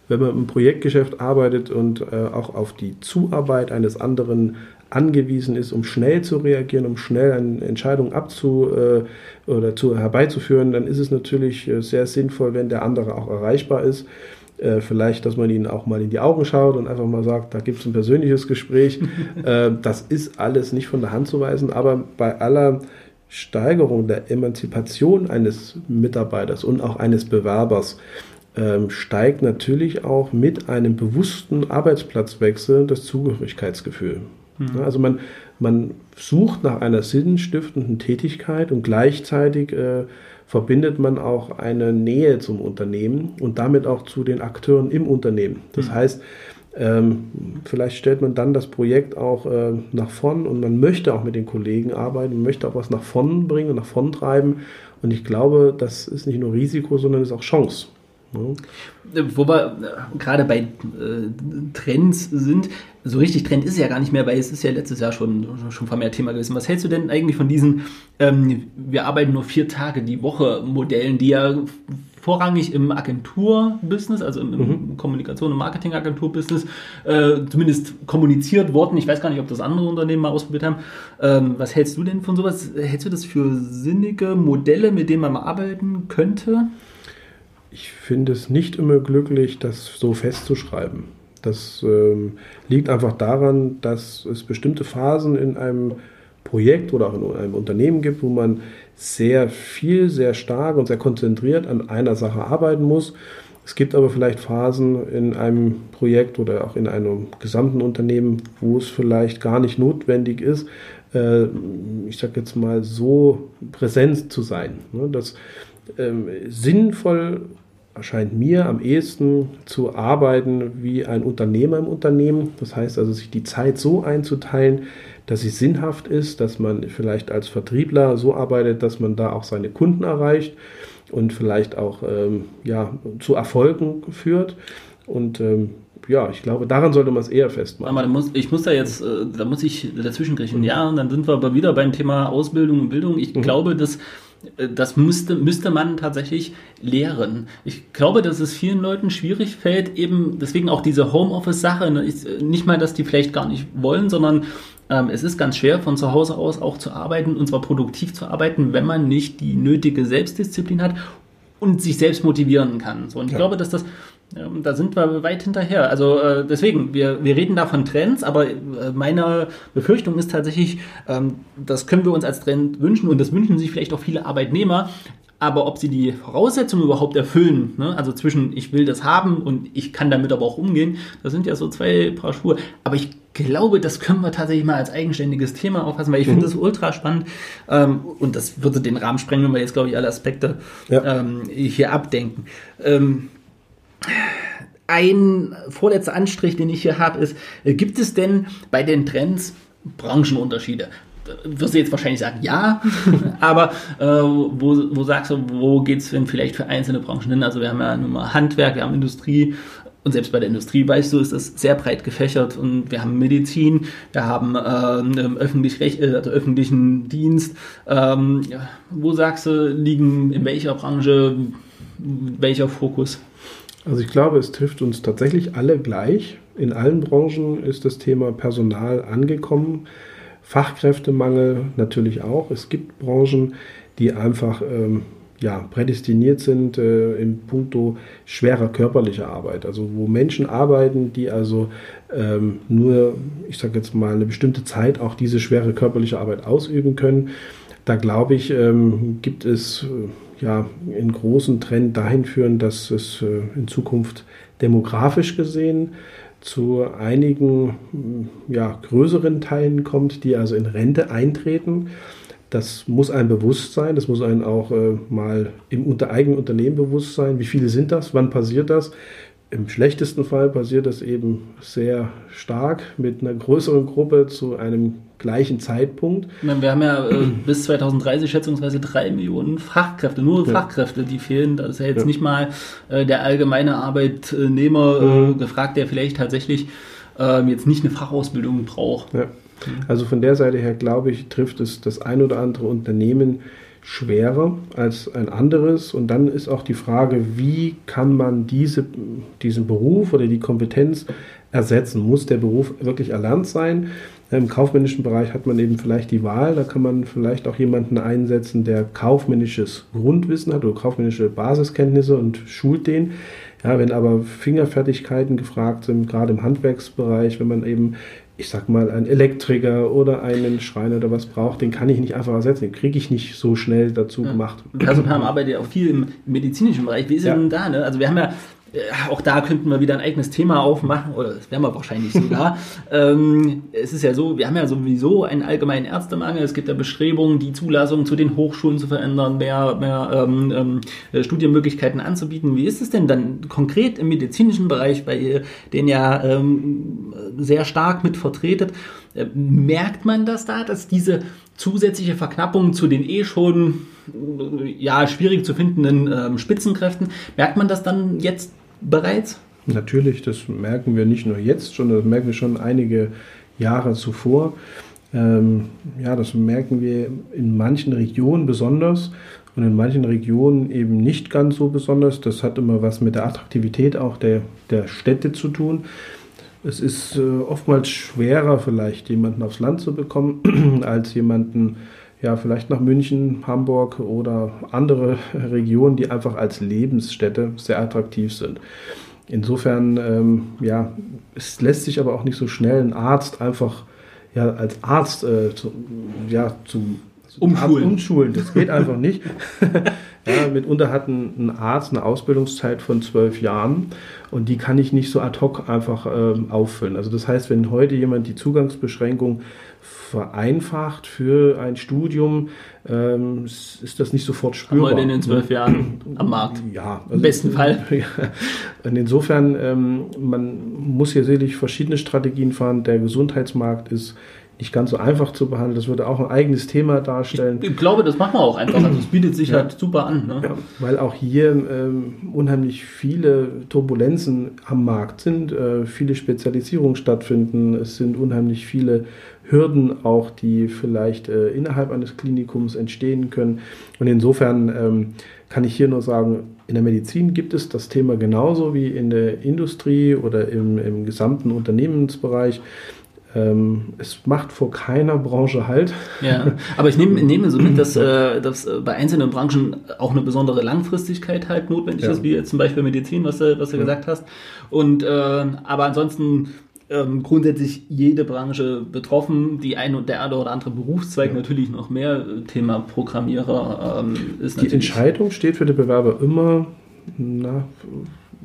wenn man im Projektgeschäft arbeitet und äh, auch auf die Zuarbeit eines anderen angewiesen ist, um schnell zu reagieren, um schnell eine Entscheidung abzu äh, oder zu herbeizuführen, dann ist es natürlich äh, sehr sinnvoll, wenn der andere auch erreichbar ist. Äh, vielleicht, dass man ihnen auch mal in die Augen schaut und einfach mal sagt, da gibt es ein persönliches Gespräch. Äh, das ist alles nicht von der Hand zu weisen, aber bei aller Steigerung der Emanzipation eines Mitarbeiters und auch eines Bewerbers ähm, steigt natürlich auch mit einem bewussten Arbeitsplatzwechsel das Zugehörigkeitsgefühl. Mhm. Also man, man sucht nach einer sinnstiftenden Tätigkeit und gleichzeitig äh, verbindet man auch eine Nähe zum Unternehmen und damit auch zu den Akteuren im Unternehmen. Das mhm. heißt, ähm, vielleicht stellt man dann das Projekt auch äh, nach vorn und man möchte auch mit den Kollegen arbeiten, möchte auch was nach vorn bringen, nach vorn treiben. Und ich glaube, das ist nicht nur Risiko, sondern ist auch Chance. Wo wir äh, gerade bei äh, Trends sind, so richtig Trend ist ja gar nicht mehr, weil es ist ja letztes Jahr schon, schon vermehrt Thema gewesen. Was hältst du denn eigentlich von diesen, ähm, wir arbeiten nur vier Tage die Woche Modellen, die ja vorrangig im Agenturbusiness, also im, im mhm. Kommunikation- und Marketingagenturbusiness, äh, zumindest kommuniziert worden. Ich weiß gar nicht, ob das andere Unternehmen mal ausprobiert haben. Ähm, was hältst du denn von sowas? Hältst du das für sinnige Modelle, mit denen man mal arbeiten könnte? ich finde es nicht immer glücklich, das so festzuschreiben. Das ähm, liegt einfach daran, dass es bestimmte Phasen in einem Projekt oder auch in einem Unternehmen gibt, wo man sehr viel, sehr stark und sehr konzentriert an einer Sache arbeiten muss. Es gibt aber vielleicht Phasen in einem Projekt oder auch in einem gesamten Unternehmen, wo es vielleicht gar nicht notwendig ist, äh, ich sage jetzt mal, so präsent zu sein. Ne? Das ähm, sinnvoll erscheint mir am ehesten zu arbeiten wie ein Unternehmer im Unternehmen. Das heißt also, sich die Zeit so einzuteilen, dass sie sinnhaft ist, dass man vielleicht als Vertriebler so arbeitet, dass man da auch seine Kunden erreicht und vielleicht auch ähm, ja, zu Erfolgen führt. Und ähm, ja, ich glaube, daran sollte man es eher festmachen. Aber muss, ich muss da jetzt, äh, da muss ich dazwischen kriegen. Ja, und dann sind wir aber wieder beim Thema Ausbildung und Bildung. Ich mhm. glaube, dass äh, das müsste, müsste man tatsächlich lehren. Ich glaube, dass es vielen Leuten schwierig fällt, eben deswegen auch diese Homeoffice-Sache. Ne, nicht mal, dass die vielleicht gar nicht wollen, sondern ähm, es ist ganz schwer, von zu Hause aus auch zu arbeiten und zwar produktiv zu arbeiten, wenn man nicht die nötige Selbstdisziplin hat und sich selbst motivieren kann. So, und ich ja. glaube, dass das da sind wir weit hinterher. Also äh, deswegen, wir, wir reden da von Trends, aber äh, meine Befürchtung ist tatsächlich, ähm, das können wir uns als Trend wünschen und das wünschen sich vielleicht auch viele Arbeitnehmer. Aber ob sie die Voraussetzungen überhaupt erfüllen, ne? also zwischen ich will das haben und ich kann damit aber auch umgehen, das sind ja so zwei Paar Schuhe. Aber ich glaube, das können wir tatsächlich mal als eigenständiges Thema auffassen, weil ich mhm. finde das ultra spannend ähm, und das würde den Rahmen sprengen, wenn wir jetzt, glaube ich, alle Aspekte ja. ähm, hier abdenken. Ähm, ein vorletzter Anstrich, den ich hier habe, ist, äh, gibt es denn bei den Trends Branchenunterschiede? Wirst du jetzt wahrscheinlich sagen, ja, aber äh, wo, wo sagst du, wo geht es denn vielleicht für einzelne Branchen hin? Also wir haben ja nun mal Handwerk, wir haben Industrie und selbst bei der Industrie, weißt du, ist das sehr breit gefächert und wir haben Medizin, wir haben äh, öffentlich äh, also öffentlichen Dienst. Ähm, ja, wo sagst du, liegen in welcher Branche welcher Fokus? Also ich glaube, es trifft uns tatsächlich alle gleich. In allen Branchen ist das Thema Personal angekommen. Fachkräftemangel natürlich auch. Es gibt Branchen, die einfach ähm, ja, prädestiniert sind äh, im Punkto schwerer körperlicher Arbeit. Also wo Menschen arbeiten, die also ähm, nur, ich sage jetzt mal, eine bestimmte Zeit auch diese schwere körperliche Arbeit ausüben können. Da glaube ich, ähm, gibt es äh, ja einen großen Trend dahin führen, dass es äh, in Zukunft demografisch gesehen zu einigen ja, größeren Teilen kommt, die also in Rente eintreten. Das muss ein bewusst sein, das muss einem auch äh, mal im unter eigenen Unternehmen bewusst sein. Wie viele sind das? Wann passiert das? Im schlechtesten Fall passiert das eben sehr stark mit einer größeren Gruppe zu einem gleichen Zeitpunkt. Wir haben ja äh, bis 2030 schätzungsweise drei Millionen Fachkräfte, nur ja. Fachkräfte, die fehlen. Da ist ja jetzt ja. nicht mal äh, der allgemeine Arbeitnehmer äh, mhm. gefragt, der vielleicht tatsächlich ähm, jetzt nicht eine Fachausbildung braucht. Ja. Also von der Seite her glaube ich, trifft es das ein oder andere Unternehmen schwerer als ein anderes. Und dann ist auch die Frage, wie kann man diese, diesen Beruf oder die Kompetenz ersetzen? Muss der Beruf wirklich erlernt sein? Im kaufmännischen Bereich hat man eben vielleicht die Wahl, da kann man vielleicht auch jemanden einsetzen, der kaufmännisches Grundwissen hat oder kaufmännische Basiskenntnisse und schult den. Ja, wenn aber Fingerfertigkeiten gefragt sind, gerade im Handwerksbereich, wenn man eben ich sag mal, einen Elektriker oder einen Schreiner oder was braucht, den kann ich nicht einfach ersetzen. Den kriege ich nicht so schnell dazu ja. gemacht. Personal arbeitet ja auch viel im medizinischen Bereich. Wie ist ja. denn da? Ne? Also wir haben ja auch da könnten wir wieder ein eigenes Thema aufmachen, oder das werden wir wahrscheinlich sogar. ähm, es ist ja so, wir haben ja sowieso einen allgemeinen Ärztemangel. Es gibt ja Bestrebungen, die Zulassung zu den Hochschulen zu verändern, mehr, mehr ähm, ähm, äh, Studienmöglichkeiten anzubieten. Wie ist es denn dann konkret im medizinischen Bereich, bei den ja ähm, sehr stark mit vertretet? Äh, merkt man das da, dass diese zusätzliche Verknappung zu den eh schon ja, schwierig zu findenden ähm, Spitzenkräften, merkt man das dann jetzt bereits? Natürlich, das merken wir nicht nur jetzt schon, das merken wir schon einige Jahre zuvor. Ähm, ja, das merken wir in manchen Regionen besonders und in manchen Regionen eben nicht ganz so besonders. Das hat immer was mit der Attraktivität auch der, der Städte zu tun. Es ist äh, oftmals schwerer, vielleicht jemanden aufs Land zu bekommen, als jemanden ja, vielleicht nach München, Hamburg oder andere Regionen, die einfach als Lebensstätte sehr attraktiv sind. Insofern, ähm, ja, es lässt sich aber auch nicht so schnell ein Arzt einfach ja, als Arzt äh, zu, ja, zu umschulen. umschulen. Das geht einfach nicht. Ja, mitunter hat ein, ein, Arzt eine Ausbildungszeit von zwölf Jahren und die kann ich nicht so ad hoc einfach ähm, auffüllen. Also das heißt, wenn heute jemand die Zugangsbeschränkung vereinfacht für ein Studium, ähm, ist das nicht sofort spürbar. Haben wir in den zwölf Jahren am Markt? Ja. Also Im besten Fall. Ja. Und insofern, ähm, man muss hier sicherlich verschiedene Strategien fahren. Der Gesundheitsmarkt ist nicht ganz so einfach zu behandeln. Das würde auch ein eigenes Thema darstellen. Ich, ich glaube, das machen wir auch einfach. Also es bietet sich ja. halt super an. Ne? Ja, weil auch hier ähm, unheimlich viele Turbulenzen am Markt sind, äh, viele Spezialisierungen stattfinden. Es sind unheimlich viele Hürden auch, die vielleicht äh, innerhalb eines Klinikums entstehen können. Und insofern ähm, kann ich hier nur sagen, in der Medizin gibt es das Thema genauso wie in der Industrie oder im, im gesamten Unternehmensbereich. Ähm, es macht vor keiner Branche halt. Ja, aber ich nehme, nehme so mit, dass, äh, dass äh, bei einzelnen Branchen auch eine besondere Langfristigkeit halt notwendig ja. ist, wie jetzt zum Beispiel Medizin, was du, was du ja. gesagt hast. Und äh, aber ansonsten ähm, grundsätzlich jede Branche betroffen. Die ein und der eine oder andere Berufszweig ja. natürlich noch mehr. Thema Programmierer ähm, ist Die Entscheidung steht für den Bewerber immer nach,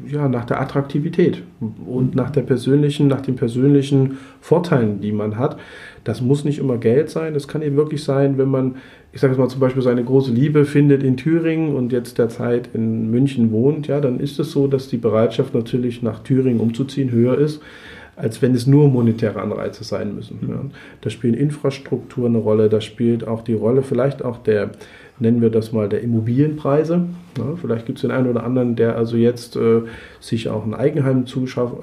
ja, nach der Attraktivität und nach der persönlichen, nach den persönlichen Vorteilen, die man hat. Das muss nicht immer Geld sein. Das kann eben wirklich sein, wenn man, ich sage jetzt mal zum Beispiel, seine große Liebe findet in Thüringen und jetzt derzeit in München wohnt, ja, dann ist es so, dass die Bereitschaft natürlich nach Thüringen umzuziehen höher ist als wenn es nur monetäre Anreize sein müssen. Ja. Da spielen Infrastruktur eine Rolle, da spielt auch die Rolle vielleicht auch der, nennen wir das mal, der Immobilienpreise. Ja, vielleicht gibt es den einen oder anderen, der also jetzt äh, sich auch ein Eigenheim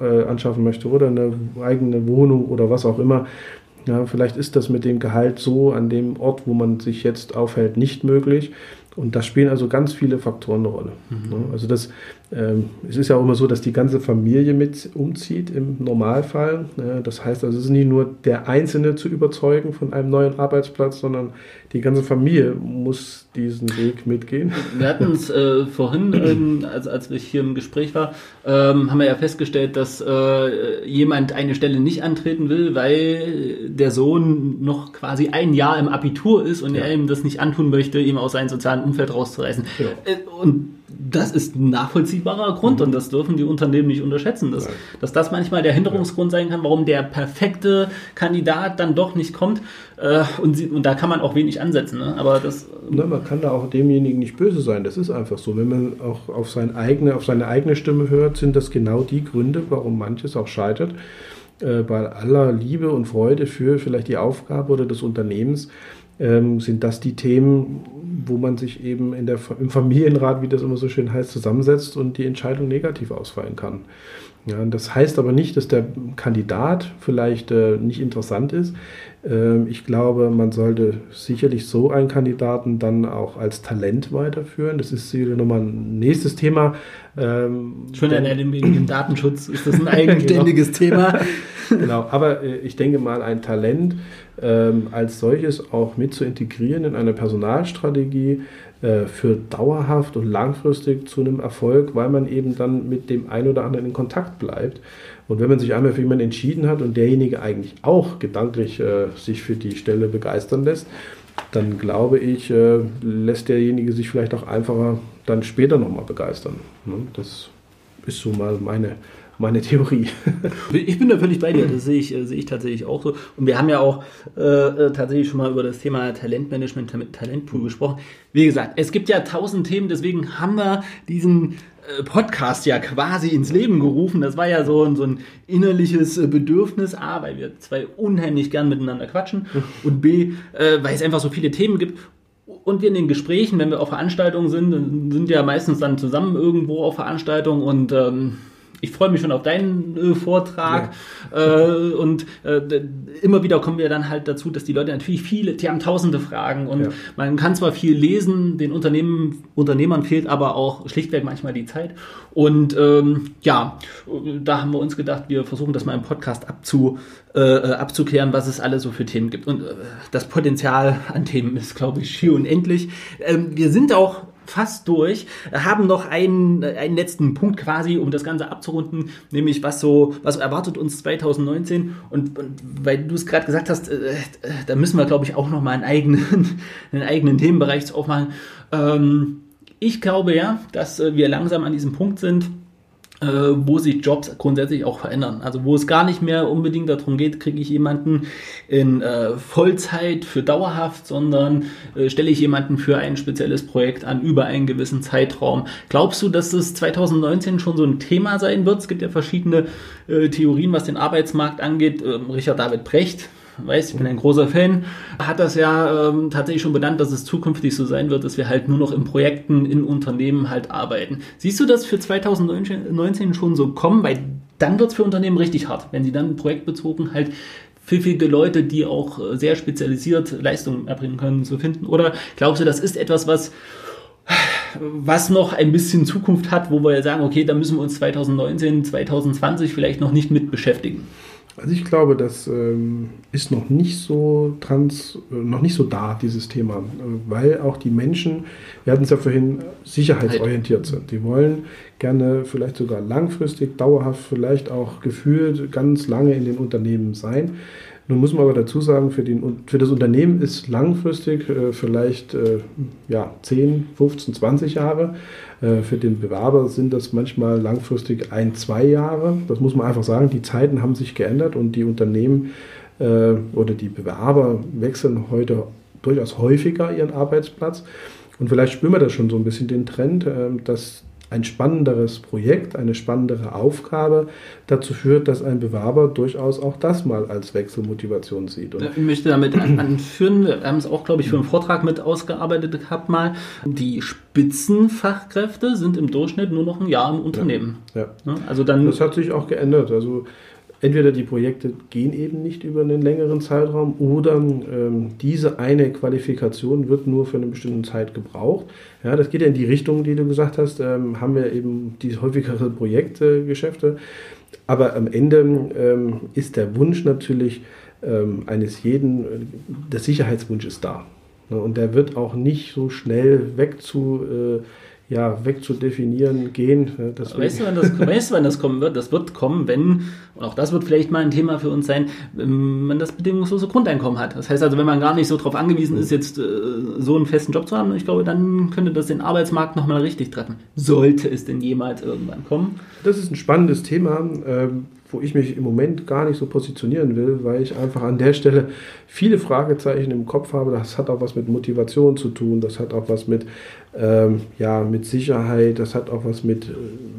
äh, anschaffen möchte oder eine eigene Wohnung oder was auch immer. Ja, vielleicht ist das mit dem Gehalt so an dem Ort, wo man sich jetzt aufhält, nicht möglich. Und da spielen also ganz viele Faktoren eine Rolle. Mhm. Also das, es ist ja auch immer so, dass die ganze Familie mit umzieht im Normalfall. Das heißt also, es ist nicht nur der Einzelne zu überzeugen von einem neuen Arbeitsplatz, sondern die ganze Familie muss diesen Weg mitgehen. Wir hatten es äh, vorhin, ähm, als, als ich hier im Gespräch war, ähm, haben wir ja festgestellt, dass äh, jemand eine Stelle nicht antreten will, weil der Sohn noch quasi ein Jahr im Abitur ist und ja. er ihm das nicht antun möchte, ihm aus seinem sozialen Umfeld rauszureißen. Ja. Äh, und das ist ein nachvollziehbarer Grund mhm. und das dürfen die Unternehmen nicht unterschätzen, dass, dass das manchmal der Hinderungsgrund sein kann, warum der perfekte Kandidat dann doch nicht kommt. Äh, und, sie, und da kann man auch wenig ansetzen. Ne? Aber das, Na, man kann da auch demjenigen nicht böse sein. Das ist einfach so. Wenn man auch auf, sein eigene, auf seine eigene Stimme hört, sind das genau die Gründe, warum manches auch scheitert. Äh, bei aller Liebe und Freude für vielleicht die Aufgabe oder des Unternehmens ähm, sind das die Themen, wo man sich eben in der, im Familienrat, wie das immer so schön heißt, zusammensetzt und die Entscheidung negativ ausfallen kann. Ja, das heißt aber nicht, dass der Kandidat vielleicht äh, nicht interessant ist. Ähm, ich glaube, man sollte sicherlich so einen Kandidaten dann auch als Talent weiterführen. Das ist nochmal ein nächstes Thema. Ähm, Schon denn, wegen dem Datenschutz ist das ein eigenständiges. Thema. Genau, aber äh, ich denke mal, ein Talent ähm, als solches auch mit zu integrieren in eine Personalstrategie äh, für dauerhaft und langfristig zu einem Erfolg, weil man eben dann mit dem einen oder anderen in Kontakt bleibt. Und wenn man sich einmal für jemanden entschieden hat und derjenige eigentlich auch gedanklich äh, sich für die Stelle begeistern lässt, dann glaube ich, äh, lässt derjenige sich vielleicht auch einfacher dann später nochmal begeistern. Ne? Das ist so mal meine meine Theorie. ich bin da völlig bei dir, das sehe ich, äh, sehe ich tatsächlich auch so. Und wir haben ja auch äh, äh tatsächlich schon mal über das Thema Talentmanagement, Talentpool gesprochen. Wie gesagt, es gibt ja tausend Themen, deswegen haben wir diesen äh, Podcast ja quasi ins Leben gerufen. Das war ja so ein, so ein innerliches Bedürfnis, A, weil wir zwei unheimlich gern miteinander quatschen und B, äh, weil es einfach so viele Themen gibt und wir in den Gesprächen, wenn wir auf Veranstaltungen sind, sind ja meistens dann zusammen irgendwo auf Veranstaltungen und ähm, ich freue mich schon auf deinen äh, Vortrag. Ja. Äh, und äh, immer wieder kommen wir dann halt dazu, dass die Leute natürlich viele, die haben tausende Fragen und ja. man kann zwar viel lesen, den Unternehmen, Unternehmern fehlt aber auch schlichtweg manchmal die Zeit. Und ähm, ja, da haben wir uns gedacht, wir versuchen das mal im Podcast abzu, äh, abzuklären, was es alles so für Themen gibt. Und äh, das Potenzial an Themen ist, glaube ich, schier unendlich. Ähm, wir sind auch fast durch, haben noch einen, einen letzten Punkt quasi, um das Ganze abzurunden, nämlich was so, was erwartet uns 2019 und, und weil du es gerade gesagt hast, äh, da müssen wir glaube ich auch noch mal einen eigenen, einen eigenen Themenbereich aufmachen. Ähm, Ich glaube ja, dass äh, wir langsam an diesem Punkt sind, äh, wo sich Jobs grundsätzlich auch verändern. Also wo es gar nicht mehr unbedingt darum geht, kriege ich jemanden in äh, Vollzeit für dauerhaft, sondern äh, stelle ich jemanden für ein spezielles Projekt an über einen gewissen Zeitraum. Glaubst du, dass das 2019 schon so ein Thema sein wird? Es gibt ja verschiedene äh, Theorien, was den Arbeitsmarkt angeht. Ähm, Richard David Brecht weiß, ich bin ein großer Fan, hat das ja ähm, tatsächlich schon benannt, dass es zukünftig so sein wird, dass wir halt nur noch in Projekten, in Unternehmen halt arbeiten. Siehst du das für 2019 schon so kommen? Weil dann wird es für Unternehmen richtig hart, wenn sie dann projektbezogen halt pfiffige Leute, die auch äh, sehr spezialisiert Leistungen erbringen können, zu finden? Oder glaubst du, das ist etwas, was was noch ein bisschen Zukunft hat, wo wir sagen, okay, da müssen wir uns 2019, 2020 vielleicht noch nicht mit beschäftigen? Also ich glaube, das ähm, ist noch nicht so trans, äh, noch nicht so da, dieses Thema, äh, weil auch die Menschen, wir hatten es ja vorhin, sicherheitsorientiert sind. Die wollen gerne vielleicht sogar langfristig, dauerhaft, vielleicht auch gefühlt ganz lange in den Unternehmen sein. Nun muss man aber dazu sagen, für, den, für das Unternehmen ist langfristig äh, vielleicht äh, ja, 10, 15, 20 Jahre. Äh, für den Bewerber sind das manchmal langfristig ein, zwei Jahre. Das muss man einfach sagen. Die Zeiten haben sich geändert und die Unternehmen äh, oder die Bewerber wechseln heute durchaus häufiger ihren Arbeitsplatz. Und vielleicht spüren wir da schon so ein bisschen den Trend, äh, dass ein spannenderes Projekt, eine spannendere Aufgabe dazu führt, dass ein Bewerber durchaus auch das mal als Wechselmotivation sieht. Und ich möchte damit anführen, wir haben es auch, glaube ich, für einen Vortrag mit ausgearbeitet gehabt mal, die Spitzenfachkräfte sind im Durchschnitt nur noch ein Jahr im Unternehmen. Ja, ja. Also dann, das hat sich auch geändert. Also entweder die Projekte gehen eben nicht über einen längeren Zeitraum oder ähm, diese eine Qualifikation wird nur für eine bestimmte Zeit gebraucht. Ja, das geht ja in die Richtung, die du gesagt hast, ähm, haben wir eben die häufigere Projektgeschäfte. Aber am Ende ähm, ist der Wunsch natürlich ähm, eines jeden, der Sicherheitswunsch ist da. Und der wird auch nicht so schnell weg zu äh, ja, wegzudefinieren gehen. Weißt du, wann das, weißt du, wann das kommen wird? Das wird kommen, wenn, und auch das wird vielleicht mal ein Thema für uns sein, wenn man das bedingungslose Grundeinkommen hat. Das heißt also, wenn man gar nicht so darauf angewiesen ist, jetzt äh, so einen festen Job zu haben, ich glaube, dann könnte das den Arbeitsmarkt nochmal richtig treffen. Sollte es denn jemals irgendwann kommen? Das ist ein spannendes Thema. Ähm, wo ich mich im Moment gar nicht so positionieren will, weil ich einfach an der Stelle viele Fragezeichen im Kopf habe. Das hat auch was mit Motivation zu tun, das hat auch was mit, ähm, ja, mit Sicherheit, das hat auch was mit äh,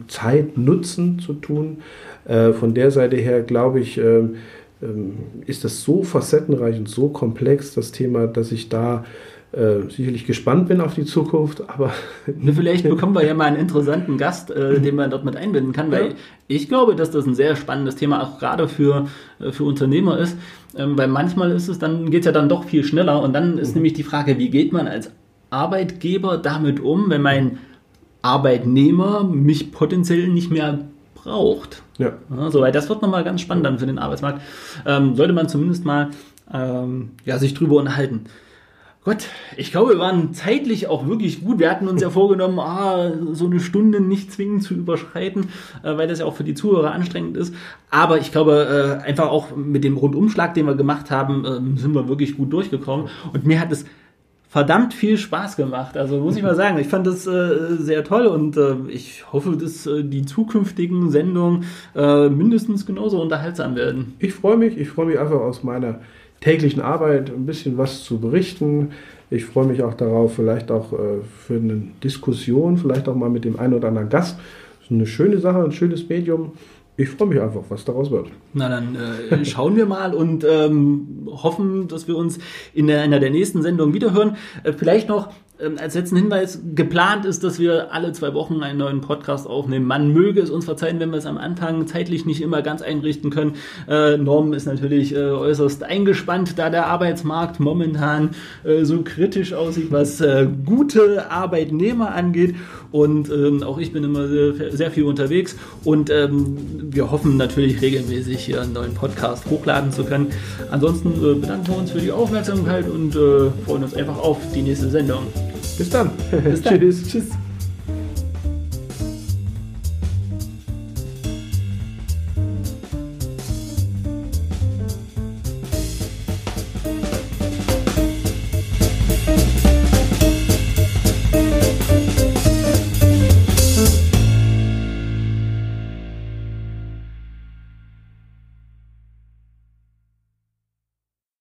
Zeitnutzen zu tun. Äh, von der Seite her glaube ich, ähm, ähm, ist das so facettenreich und so komplex, das Thema, dass ich da äh, sicherlich gespannt bin auf die Zukunft, aber. Vielleicht bekommen wir ja mal einen interessanten Gast, äh, den man dort mit einbinden kann, weil ja. ich glaube, dass das ein sehr spannendes Thema auch gerade für, äh, für Unternehmer ist, ähm, weil manchmal ist es dann, geht es ja dann doch viel schneller und dann ist mhm. nämlich die Frage, wie geht man als Arbeitgeber damit um, wenn mein Arbeitnehmer mich potenziell nicht mehr braucht. Ja. ja so, weil das wird nochmal ganz spannend dann für den Arbeitsmarkt. Ähm, sollte man zumindest mal ähm, ja, sich drüber unterhalten. Gott, ich glaube, wir waren zeitlich auch wirklich gut. Wir hatten uns ja vorgenommen, ah, so eine Stunde nicht zwingend zu überschreiten, äh, weil das ja auch für die Zuhörer anstrengend ist. Aber ich glaube, äh, einfach auch mit dem Rundumschlag, den wir gemacht haben, äh, sind wir wirklich gut durchgekommen. Und mir hat es verdammt viel Spaß gemacht. Also muss ich mal sagen, ich fand das äh, sehr toll und äh, ich hoffe, dass äh, die zukünftigen Sendungen äh, mindestens genauso unterhaltsam werden. Ich freue mich, ich freue mich einfach aus meiner täglichen Arbeit ein bisschen was zu berichten. Ich freue mich auch darauf, vielleicht auch äh, für eine Diskussion, vielleicht auch mal mit dem einen oder anderen Gast. Das ist eine schöne Sache, ein schönes Medium. Ich freue mich einfach, was daraus wird. Na, dann äh, schauen wir mal und ähm, hoffen, dass wir uns in einer der nächsten Sendungen wiederhören. Äh, vielleicht noch als letzten Hinweis, geplant ist, dass wir alle zwei Wochen einen neuen Podcast aufnehmen. Man möge es uns verzeihen, wenn wir es am Anfang zeitlich nicht immer ganz einrichten können. Äh, Norm ist natürlich äh, äußerst eingespannt, da der Arbeitsmarkt momentan äh, so kritisch aussieht, was äh, gute Arbeitnehmer angeht. Und ähm, auch ich bin immer sehr, sehr viel unterwegs. Und ähm, wir hoffen natürlich regelmäßig hier einen neuen Podcast hochladen zu können. Ansonsten äh, bedanken wir uns für die Aufmerksamkeit und äh, freuen uns einfach auf die nächste Sendung. Bis dann. Bis dann. Tschüss. Tschüss.